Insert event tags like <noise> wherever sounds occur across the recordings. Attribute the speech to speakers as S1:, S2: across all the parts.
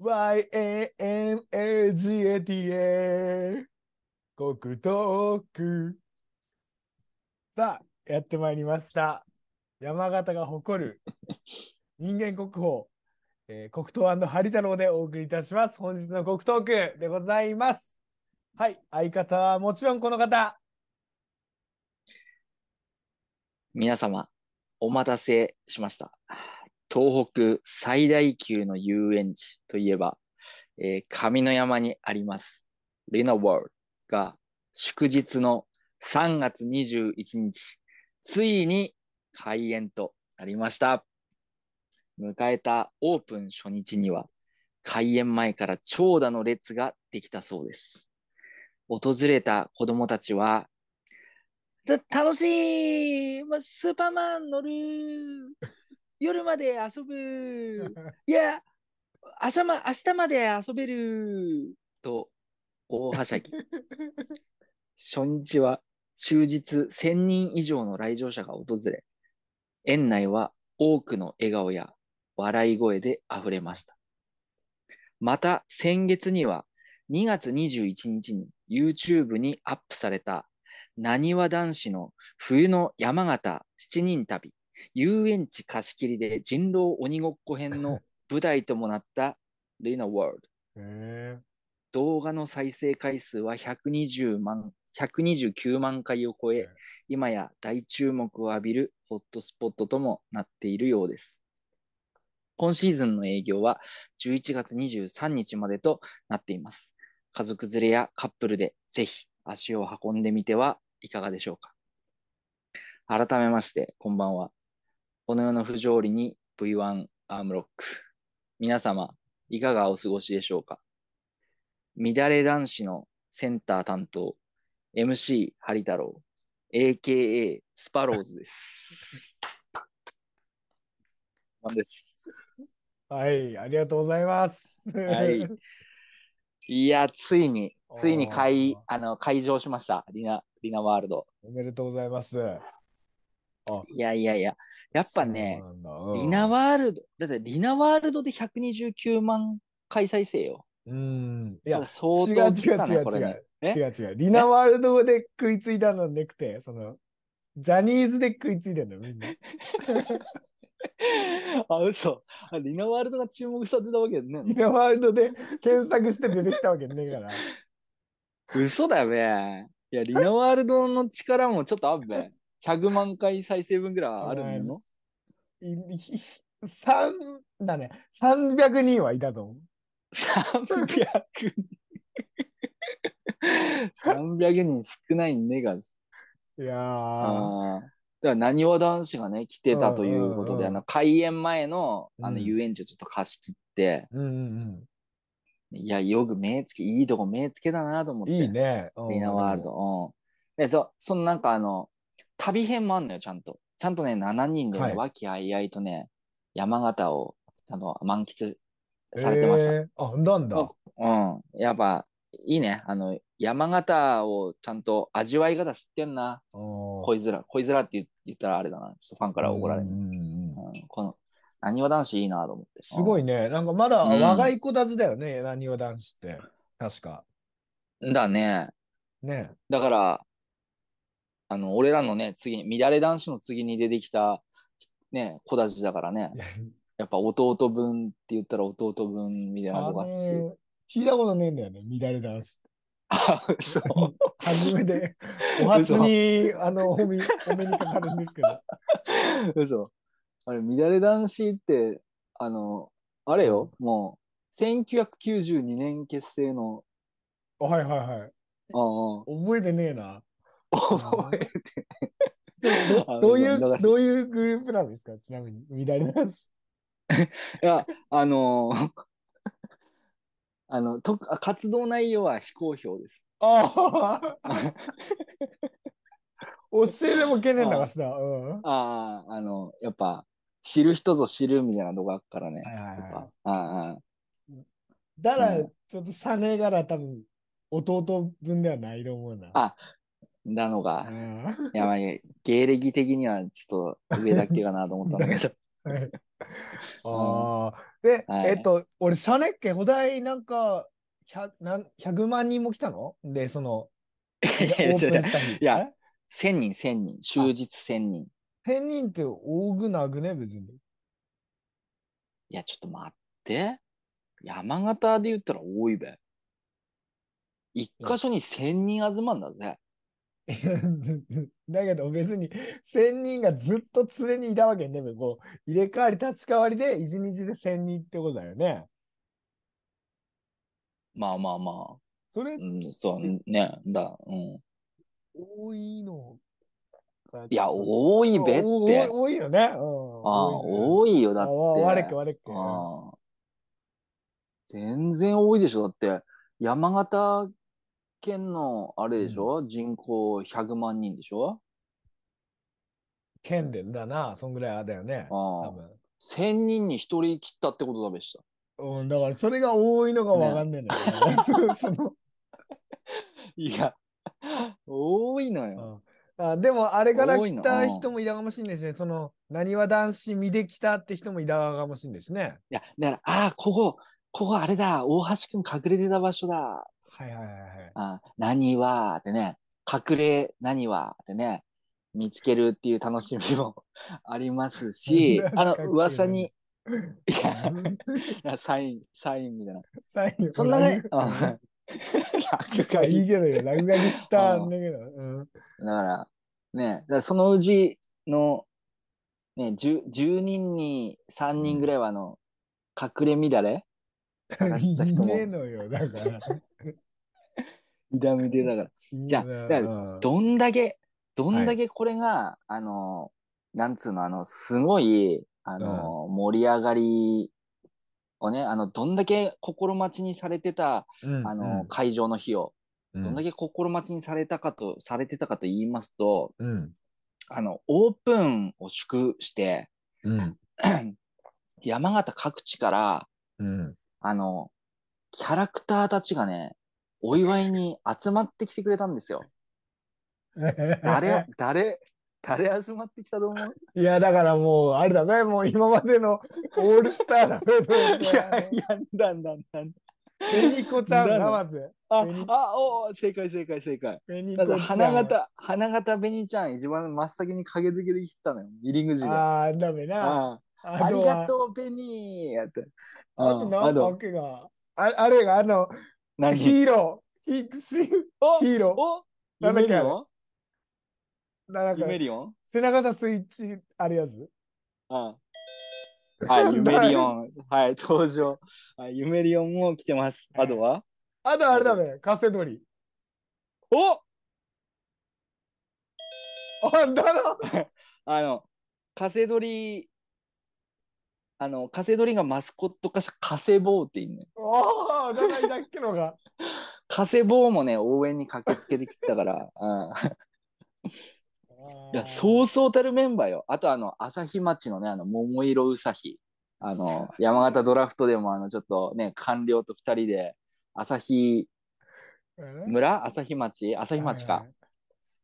S1: YAMAGATA 国東区。さあやってまいりました。山形が誇る人間国宝、えー、黒糖ハリ太郎でお送りいたします。本日の国東区でございます。はい相方はもちろんこの方。
S2: 皆様お待たせしました。東北最大級の遊園地といえば、えー、上の山にあります、リナワールが祝日の3月21日、ついに開園となりました。迎えたオープン初日には、開園前から長蛇の列ができたそうです。訪れた子供たちは、楽しいスーパーマン乗る夜まで遊ぶ。いや朝ま明日まで遊べる。と大はしゃぎ。初日は終日1000人以上の来場者が訪れ園内は多くの笑顔や笑い声で溢れました。また先月には2月21日に YouTube にアップされたなにわ男子の冬の山形7人旅。遊園地貸し切りで人狼鬼ごっこ編の舞台ともなったルナワールド。動画の再生回数は120万、129万回を超え、今や大注目を浴びるホットスポットともなっているようです。今シーズンの営業は11月23日までとなっています。家族連れやカップルでぜひ足を運んでみてはいかがでしょうか。改めまして、こんばんは。この世の不条理に V1 アームロック。皆様、いかがお過ごしでしょうか？乱れ男子のセンター担当、MC ハリ太郎、AKA スパローズです。<laughs> なんです。
S1: はい、ありがとうございます。は
S2: い。いや、ついに、ついに開あの開場しました、リナ、リナワールド。
S1: おめでとうございます。
S2: いやいやいや、やっぱね、うん、リナワールド、だってリナワールドで129万回再生よ。
S1: うん。いや、相当、ね、違う違う違う違う。違う違う。リナワールドで食いついたのなくて、その、ジャニーズで食いついてんのみんな。<laughs>
S2: あ、嘘。リナワールドが注目されたわけね。
S1: リナワールドで検索して出てきたわけねえから。<laughs>
S2: 嘘だよね。いや、リナワールドの力もちょっとあるべ。100万回再生分ぐらいあるの？
S1: 三だね。300人はいたと思う。
S2: 300人。300人少ないねが。い
S1: やー。
S2: だからなにわ男子がね来てたということで、あの開園前のあの遊園地をちょっと貸し切って、
S1: うんうんうん
S2: いや、よく目つけ、いいとこ目つけだなと思って。
S1: いいね。
S2: リーナワールド。うん。で、そ、そのなんかあの、旅編もあんのよ、ちゃんと。ちゃんとね、7人で、ね、和気あいあいとね、山形をあの満喫されてました。えー、
S1: あ、なんだ。
S2: うん。やっぱ、いいね。あの、山形をちゃんと味わい方知ってんな。恋面。恋面って言ったらあれだな。ちょっとファンから怒られる。うん、うん、この、なにわ男子いいなと思って。
S1: すごいね。なんかまだ若い子たちだよね、なにわ男子って。確か。
S2: だね。
S1: ね。
S2: だから、あの、俺らのね、次に、乱れ男子の次に出てきた、ね、子たちだからね。やっぱ弟分って言ったら弟分みたいな子がし。
S1: 聞いたことねえんだよね、乱れ男子って。<laughs>
S2: あ、そう。
S1: 初めて、お初に、あの、お目にかかるんですけど。
S2: 嘘。あれ、乱れ男子って、あの、あれよ、もう、1992年結成の。
S1: はいはいはい。あ
S2: あ
S1: 覚えてねえな。
S2: 覚えて。
S1: どどういう、どういうグループなんですか？ちなみに、乱れなし。<laughs>
S2: いや、あのー、<laughs> あのと、活動内容は非公表です。
S1: ああ。<laughs> 教えでもけねえんだかしら。
S2: ああ、あの、やっぱ、知る人ぞ知るみたいな動画あっからね。はいはいはい、ああ。
S1: だから、ちょっとシャネ柄多分、弟分ではないと思うな。
S2: あ、なのが、いや、まあ、芸歴的にはちょっと上だけかなと思った <laughs> <laughs> んだけど。はい、
S1: ああ。で、
S2: はい
S1: えっと、俺、シャネッケ、古代なんか、100, なん100万人も来たの？で、その、オ
S2: いや
S1: ープンした日。
S2: いや1000人、1000人、終日1000人。
S1: え、1000人って多くなくね、別に。
S2: いや、ちょっと待って。山形で言ったら多いべ。一箇所に1000人集まんだぜ。<laughs>
S1: だけど別に1000人がずっと常にいたわけね。こう入れ替わり立ち替わりで1日で1000人ってことだよね。
S2: まあまあま
S1: それ
S2: あ。うん、そうね。だ、うん。
S1: 多いのか
S2: いや、多いべって。
S1: お多い多いよね。うん、
S2: ああ、多いよ。だって。
S1: 悪っけ悪っけ。
S2: ああ全然多いでしょ。だって、山形県のあれでしょ、人口100万人でしょ？
S1: 県でだな、そんぐらいあだよね。多分
S2: 1000人に1人切ったってことだべした。
S1: うん、だからそれが多いのがわかんねえんだよ、<laughs> ね。その
S2: いや、多いのよ。
S1: あでもあれから来た人もいたかもしれないしね、その、なにわ男子見で来たって人もいたかもしれないしね。
S2: いや、だから、ああ、ここ、ここあれだ、大橋くん隠れてた場所だ。
S1: はいはいはいはい。
S2: あ何はってね、隠れ何はってね、見つけるっていう楽しみも <laughs> ありますし、あの、噂に、いや、<laughs> サイン、サインみたいな。
S1: 最後
S2: そんなね、
S1: 落
S2: うん落
S1: 語いい。けどよ、落書きしたんだけど。うん
S2: だから、ね、だからそのうちの、ね、10, 10人に3人ぐらいは、あの、隠れ乱れ？探した人も
S1: いねえのよ、だから。<laughs>
S2: 痛みでだから。じゃあ
S1: いいな
S2: だか
S1: うん。
S2: どんだけ、どんだけこれが、あの、なんつうの、あの、すごい、あの、盛り上がりをね、あの、どんだけ心待ちにされてた、
S1: うん
S2: あの、会場の日を、
S1: うん。
S2: どんだけ心待ちにされたかと、されてたかと言いますと、
S1: うん。
S2: あの、オープンを祝して、
S1: うん。<clears throat>
S2: 山形各地から、
S1: うん。
S2: あの、キャラクターたちがね、お祝いに集まってきてくれたんですよ。誰、<laughs> 誰、誰集まってきたと思う？
S1: いや、だからもう、あれだね、もう今までのオールスターだね。
S2: いや、いや、だんだんだん。
S1: ペニコちゃんだ、
S2: だな
S1: まず。
S2: あお正解正解正解。
S1: ペニコちゃん。
S2: 花形、花形紅ちゃん一番真っ先に影付けで切ったのよ。入り口で。あ
S1: ああ、ダメな。
S2: あありがとう、紅やって。
S1: あとなんかわ
S2: あ
S1: けが。ああれが、あの、
S2: 何？
S1: ヒーロー。ヒーロ
S2: お
S1: なだっけ？あれ
S2: メリオン？
S1: ー。なんか
S2: ユメリオン？
S1: 背中さスイッチあるやつ？
S2: あはい、ユメリオン。はい、登場。はい、ユメリオンも来てます。あとは？
S1: あとあれだべ、カセドリ。
S2: お
S1: あんだな。<laughs>
S2: あの、カセドリ、あの、カセドリがマスコット化したカセボーって言うね。
S1: ああ、だからいだっけのが。<laughs>
S2: カセボーもね、応援に駆けつけてきたから。うんいや、そうそうたるメンバーよ。あと、あの、朝日町のね、あの、桃色うさひ。あの、山形ドラフトでも、あの、ちょっとね、官僚と二人で、朝日
S1: うん。
S2: 村？朝日町？朝日町か
S1: は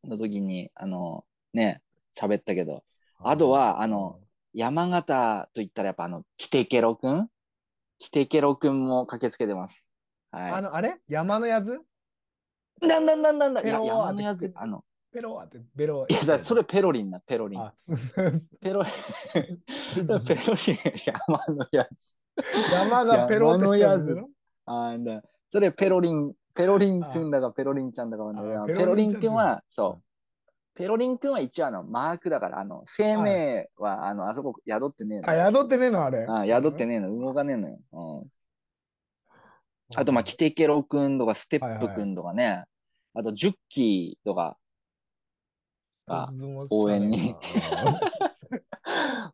S1: い。
S2: の時に、あの、ね、喋ったけど、あとはあの、山形と言ったらやっぱあの、キテケロくん？キテケロくんも駆けつけてます。は
S1: あの、あれ？山のやつ
S2: い。なんだなんだなんだ。山のやつ、あの、
S1: ペローってベロ
S2: いや、さそれペロリンな、ペロリン。ペロリン、ペロリン、山のやつ。
S1: 山がペロってしてるやつ
S2: 山のあーだそれペロリン、ペロリンくんだかペロリンちゃんだかペロリンくんは、
S1: うん
S2: そう。ペロリンくんは一応あの、マークだから、あの、生命は、あの、あそこ宿ってねえの。
S1: あ、宿ってねえの？あれ。
S2: あ宿ってねえの、動かねえのよ。うん。あと、まあ、キテケロくんとか、ステップくんとかね、あと、ジュッキーとか。が応援に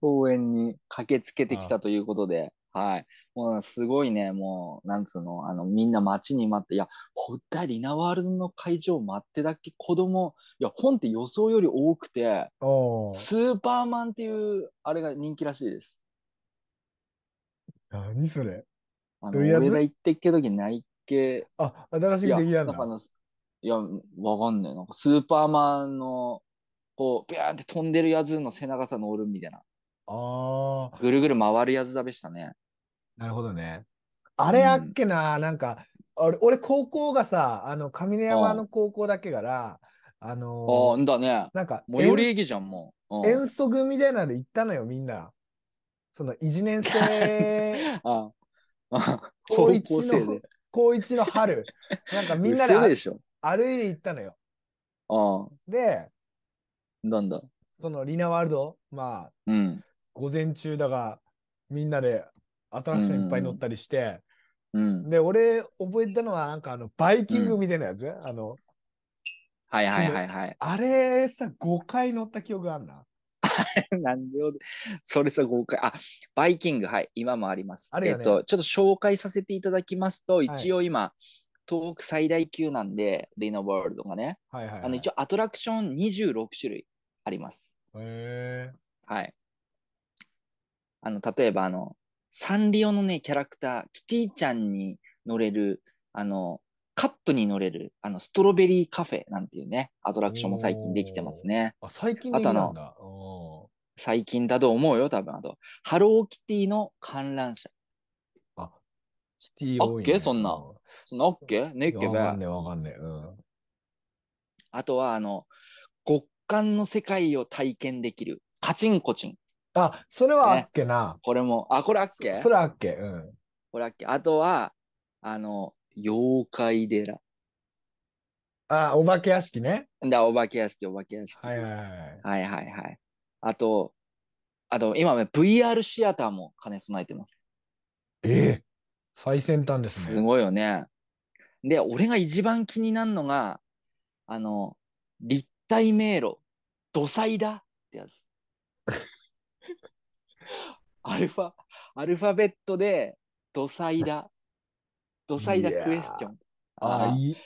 S2: 応援に駆けつけてきたということで、はい。もうすごいね、もう、なんつうの、あの、みんな待ちに待って、いや、ほったリナワールドの会場待ってだっけ子供、いや、本って予想より多くて、スーパーマンっていう、あれが人気らしいです。
S1: 何それ
S2: あの、
S1: どういうやつ？
S2: 俺が行ってっけ時ないっけ、
S1: あ、新し
S2: いや、
S1: くできたんだ
S2: なんかあ。の、いや、わかんねえ。なんかスーパーマンの、こう、ビャーンって飛んでるやつの背中さ乗るみたいな。
S1: ああ、
S2: ぐるぐる回るやつだべしたね。
S1: なるほどね。あれあっけな、なんか、俺、俺高校がさ、あの、上根山の高校だけから、あのー
S2: ああ、んだね。
S1: なんか、
S2: 最寄り駅じゃん、もう。うん
S1: 遠足みたいなので行ったのよ、みんな。その、一年生、<laughs>
S2: ああ
S1: 高
S2: 高
S1: 一
S2: 校生
S1: の
S2: で。、
S1: 高一の春、なんか <laughs> みんなで。歩いて行ったのよ。
S2: ああ、
S1: で、
S2: なんだ。
S1: その、リナワールド、まあ、
S2: うん。
S1: 午前中だが、みんなでアトラクションいっぱい乗ったりして、
S2: うん。
S1: で、俺、覚えてたのは、なんかあの、バイキングみたいなやつ、あの、
S2: はいはいはいはい。
S1: あれさ、5回乗った記憶あんな。<laughs>
S2: なんでよそれさ、豪快。あ、バイキング、はい、今もあります。
S1: ね
S2: えっと、ちょっと紹介させていただきますと、一応今、東北最大級なんで、リノワールドがね、
S1: はいはい、はい。
S2: あの一応アトラクション26種類あります。
S1: へえ
S2: はい。あの、例えば、あの、サンリオのね、キャラクター、キティちゃんに乗れる、あの、カップに乗れる、あの、ストロベリーカフェなんていうね、アトラクションも最近できてますね。
S1: あ、最近できたんだ。お
S2: 最近だと思うよ、多分。あと、ハローキティの観覧車。
S1: ーあ、シティ多い、ね。
S2: あっけ？そんなそんな OK? ねっけべ。
S1: わかんねえ、わかんねえ。うん。
S2: あとは、あの、極寒の世界を体験できる、カチンコチン。
S1: あ、それはあっけな。
S2: これも、あ、これあっけ？
S1: そそれあっけ？うん。
S2: これあっけあとは、あの、妖怪寺。
S1: あ、お化け屋敷ね。
S2: だ、お化け屋敷、お化け屋敷。
S1: はいはいはい。
S2: はいはいはい。あと、あと、今ね、VR シアターも兼ね備えてます。
S1: え？え最先端ですね。
S2: すごいよね。で、俺が一番気になるのが、あの、立体迷路、土彩だってやつ。<laughs> アルファ、アルファベットで、土彩だ。土彩だ
S1: いやー
S2: クエスチョン。
S1: あ
S2: ー
S1: いい。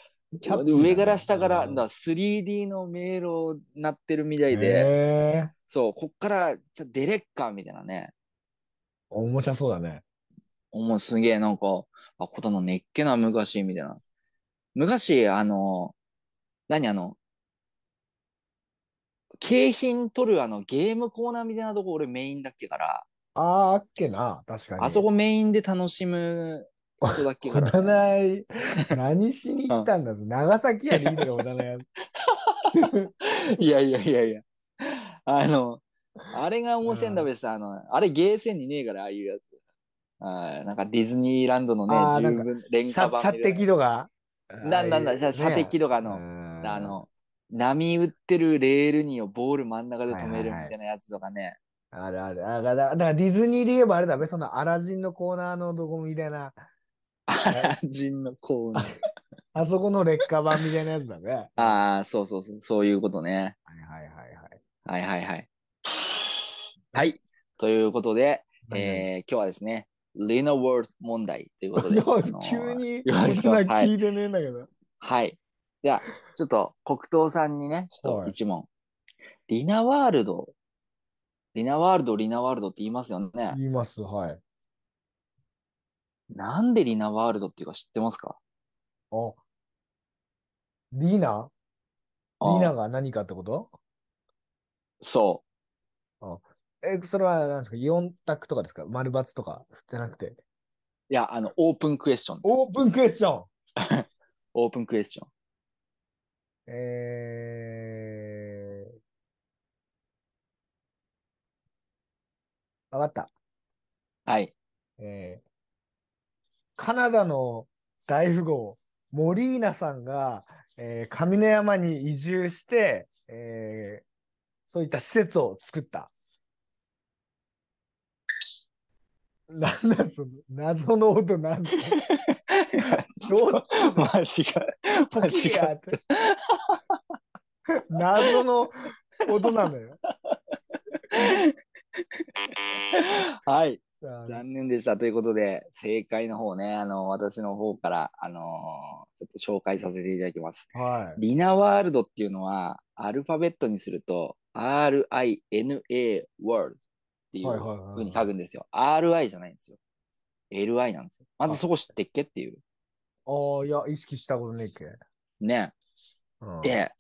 S2: 上から下から、
S1: うん
S2: だ 3D の迷路になってるみたいで、
S1: へえ
S2: そう、こっから、じゃあ出れっか、みたいなね。
S1: 面白そうだね。
S2: おもうすげえ、なんか、あ、こだのねっけな、昔、みたいな。昔、あの、何あの、景品取るあのゲームコーナーみたいなとこ俺メインだっけから、
S1: あーあっけな。確かに。
S2: あそこメインで楽しむ人だっけ
S1: 小
S2: から、
S1: 棚井、<laughs> 何しに行ったんだろう長崎やでいいのよ、小棚屋。<laughs>
S2: いやいやいやいや。あの、あれが面白いんだべさ、あの、あれゲーセンにねえから、ああいうやつ。あーなんかディズニーランドのね十分廉価
S1: 射射
S2: 版みたいな
S1: 的度が。
S2: なんだんだ、射射的とかの、
S1: の
S2: あ、の、波打ってるレールにをボール真ん中で止めるみたいなやつとかね。
S1: あるある。あだだだからディズニーで言えばあれだべ、そのアラジンのコーナーのどこみたいな、
S2: アラジンのコーナー。
S1: あ <laughs> そこの劣化版みたいなやつだべ。はい
S2: ああ、そうそうそう、そういうことね。
S1: はいはいはい。
S2: はいはいはい。はい。ということで、
S1: はいはい
S2: えー今日はですね、リノワールド問題ということで。<laughs> あのー
S1: 急に、
S2: 言われて
S1: そんな
S2: ますはい
S1: 聞いてねえんだけど。
S2: はい。では、ちょっと黒糖さんにね、ちょっと
S1: はい
S2: 一問。リナワールド、リナワールド、リナワールドって言いますよね。
S1: 言います、はい。
S2: なんでリナワールドっていうか知ってますか？
S1: あ、リナ？リナが何かってこと？
S2: そ
S1: え、それは何ですか ?4 択とかですか？丸×とか？じゃなくて。
S2: う。いや、あの、オープンクエスチョン。
S1: オープンクエスチョン <laughs>
S2: オープンクエスチョン。
S1: えー、わかった。
S2: はい。
S1: えー、カナダの大富豪、モリーナさんが、えー、上野山に移住して、えー、そういった施設を作った。なんだその謎の音なんだ <laughs> どう
S2: 間違え、
S1: ポキやって。<laughs> 謎の音なのよ。
S2: はい。残念でした。ということで、正解の方ね、あの、私の方から、あのーちょっと紹介させていただきます。
S1: はい。
S2: リナワールドっていうのは、アルファベットにすると、RINA World っていう
S1: はいはいはいはい
S2: 風に書くんですよ。RI じゃないんですよ。LI なんですよ。まずそこ知ってっけっていう。
S1: ああ、いや、意識したことねえっけ。
S2: ね。
S1: うん、
S2: で、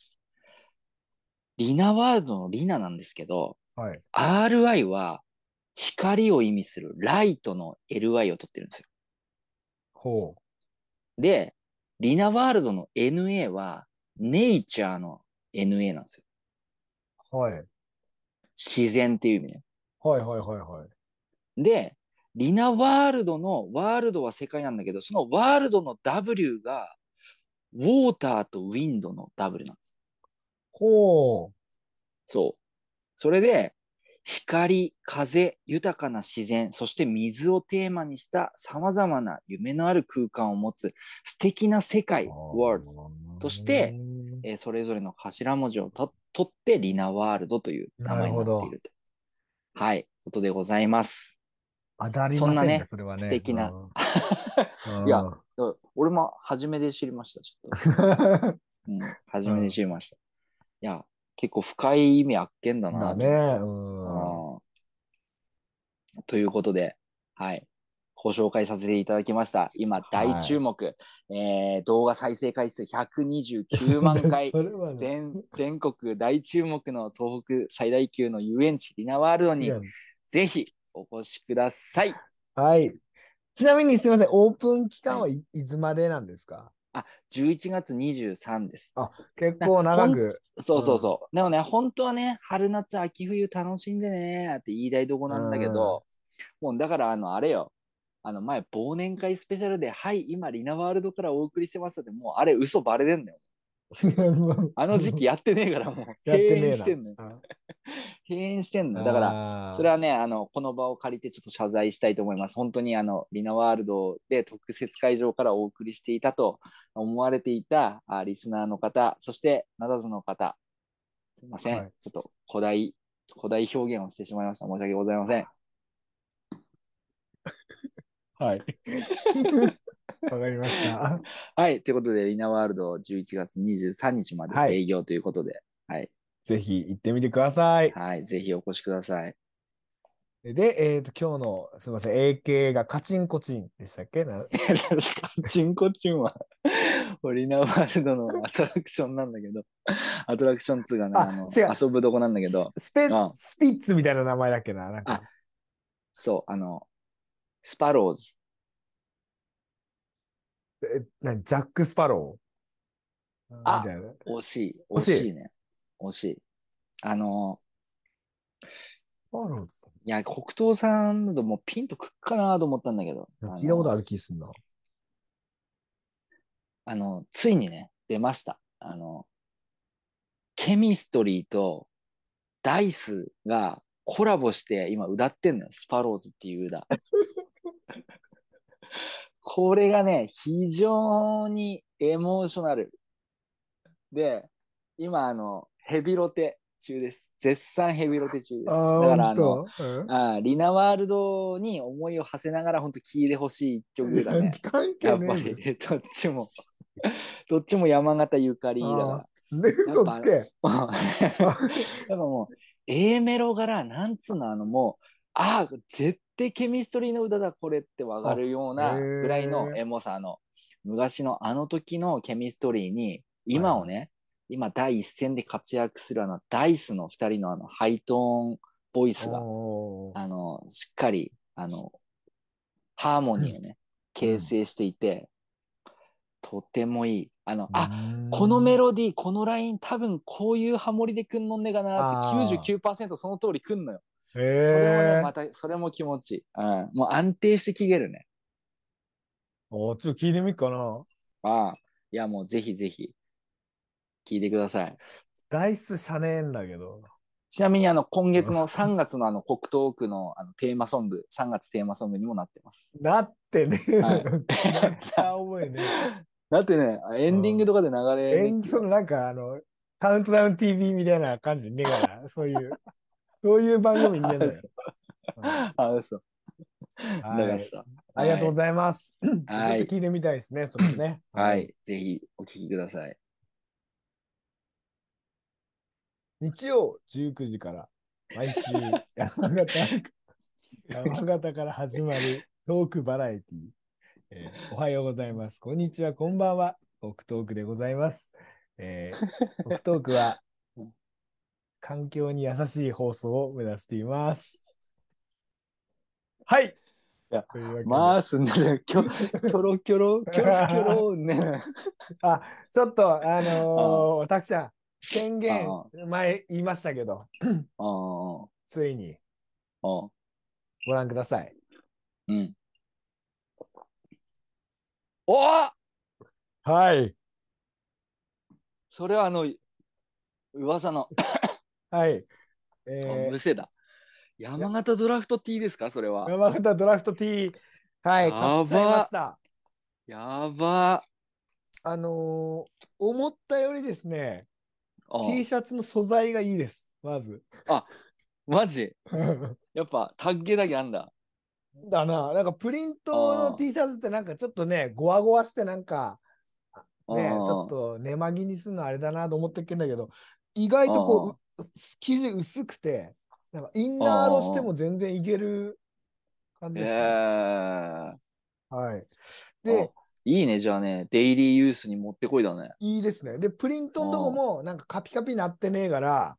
S2: リナワールドのリナなんですけど、
S1: はい。
S2: RI は光を意味するライトの LY を取ってるんですよ。
S1: ほ
S2: で、リナワールドの NA はネイチャーの NA なんですよ。
S1: う。はい。
S2: 自然っていう意味ね。
S1: はいはいはいはい。
S2: で、リナワールドの、ワールドは世界なんだけど、そのワールドの W が、ウォーターとウィンドの W なんです。
S1: ほ
S2: そう。それで、光、風、豊かな自然、そして水をテーマにした様々な夢のある空間を持つ素敵な世界、
S1: う。
S2: world、としてえーそれぞれの頭文字をと取ってリナワールドという名前になっていると。はい、ことでございます。
S1: 当たり
S2: そんなね
S1: それはね
S2: 素敵な
S1: うん <laughs>
S2: いやだ俺も初めで知りました、ちょっと。<laughs> うん、初めで知りました。いや、結構深い意味あっけんだな
S1: だね。うん。
S2: うんということで、はい。ご紹介させていただきました。今、大注目。えー動画再生回数129万回。<laughs>
S1: それはね。
S2: 全全国大注目の東北最大級の遊園地リナワールドに
S1: 違う
S2: ぜひお越しください。
S1: はい。ちなみにすみません、オープン期間はいいつまでなんですか？
S2: あ、11月23です。
S1: 結構長く。
S2: そうそうそう。でもね、本当はね、春夏秋冬楽しんでねって言いたいとこなんだけど、もうだから、あの、あれよ。あの前、忘年会スペシャルで、はい、今、リナワールドからお送りしてますって、もうあれ、嘘バレてんだよ。<laughs> あの時期やってねえから、もう、閉。園してんの閉園してんのよ。だから、
S1: ら
S2: それはね、あの、この場を借りてちょっと謝罪したいと思います。本当にあの、リナワールドで特設会場からお送りしていたと思われていたあリスナーの方、そしてナダズの方、すいません。
S1: はい
S2: ちょっと古代、古代表現をしてしまいました。申し訳ございません。
S1: はい。<laughs> <laughs> わかりました。<laughs>
S2: はい。ということで、リナワールド11月23日まで
S1: はい
S2: 営業ということで、はい。
S1: ぜひ行ってみてください。
S2: はい。ぜひお越しください。
S1: で、えっ、と、今日の、すみません、AK がカチンコチンでしたっけ？な <laughs>
S2: チンコチンは、リナワールドのアトラクションなんだけど、アトラクション2がね、
S1: あ
S2: あの
S1: 違う
S2: 遊ぶとこなんだけど、
S1: ススペ
S2: あ
S1: スピッツみたいな名前だっけななんか
S2: あそう、あの、スパローズ。
S1: え何？ジャック・スパロー？
S2: あ
S1: みたいな。
S2: 惜しい、
S1: 惜しい？
S2: 惜しいね。惜しい。あの、
S1: スパローズ
S2: いや、黒糖さんだともうピンとくっかなと思ったんだけど、
S1: 聞いたこと
S2: あ
S1: る気すんな。
S2: あの、ついにね、出ました。あの、ケミストリーとダイスがコラボして今歌ってんのよ。スパローズっていう歌。<laughs> <laughs> これがね、非常にエモーショナル。で、今、あの、ヘビロテ中です。絶賛ヘビロテ中です。
S1: あ
S2: だから、
S1: あ、
S2: あの、
S1: 本当？うん
S2: あリナワールドに思いを馳せながら、本当聴いてほしい一曲だね。<laughs>
S1: 関係
S2: やっぱり。どっちも、<laughs> どっちも山形ゆかりだか
S1: ね、嘘つけ。
S2: ら。やっぱもう、A メロから、なんつうの、あのもう、ああ、絶対ケミストリーの歌だ、これってわかるようなぐらいのエモさ、あの、昔のあの時のケミストリーに、今をね、今第一線で活躍するあの、ダイスの二人のあの、ハイトーンボイスが、あの、しっかり、あの、ハーモニーをね、形成していて、とてもいい。あの、あ、このメロディー、このライン、多分こういうハモリでくんのんねがなって
S1: あー。
S2: 99%その通りくんのよ。
S1: へ
S2: それもね、
S1: え
S2: また、それも気持ちいい。うん、もう安定して聴けるね。
S1: おちょっと聞いてみっかな。
S2: ああ、いやもうぜひぜひ、聴いてください。
S1: ダイスしゃねえんだけど。
S2: ちなみにあの、今月の3月のあの、北東区のあのテーマソング、3月テーマソングにもなってます。
S1: なってね。
S2: はい
S1: 覚えね。
S2: だってね、エンディングとかで流れ、
S1: えんそのなんかあの、カウントダウン TV みたいな感じねえから、そういう、そういう番組にねえんだよ。う <laughs> ん
S2: あ、嘘。
S1: はい
S2: 流した。
S1: ありがとうございます。ちょっと
S2: はい
S1: 聞いてみたいですね、それね。
S2: はい。ぜひお聴きください。
S1: 日曜19時から、毎週山形、山形から始まるトークバラエティー、えーおはようございます。こんにちは、こんばんは。オクトークでございます。えー、オクトークは環境に優しい放送を目指しています。はい。いうわけで
S2: まあ、すね、キョキョロキョロ、キョロキョロね。
S1: あ、ちょっと、あのー、たくちゃん、宣言
S2: あ、
S1: 前言いましたけど、
S2: ああ、
S1: ついにご覧ください。
S2: うん。おー
S1: はい。
S2: それはあの、噂の、
S1: はい。
S2: あ
S1: え
S2: むせだ。山形ドラフト T ですか？それ
S1: ー、
S2: は。
S1: 山形ドラフト T、はい、
S2: やば
S1: 買っちゃいました。
S2: やば。
S1: あのー、思ったよりですね、
S2: あ
S1: T シャツの素材がいいです、まず。
S2: マジ？<laughs> やっぱタッゲだけあんだ。
S1: だな、なんかプリントの
S2: あー
S1: T シャツってなんかちょっとね、ゴワゴワしてなんか、ね、ち
S2: あー
S1: ょっと寝巻きにするのあれだなと思ってっけんだけど、意外とこう、う生地薄くて、なんかインナーロしても全然いける感じ
S2: え
S1: です、ね。
S2: ー、
S1: はい。で、
S2: いいね、じゃあね、デイリーユースに持ってこいだね。
S1: いいですね。で、プリントのとこもなんかカピカピなってねえから、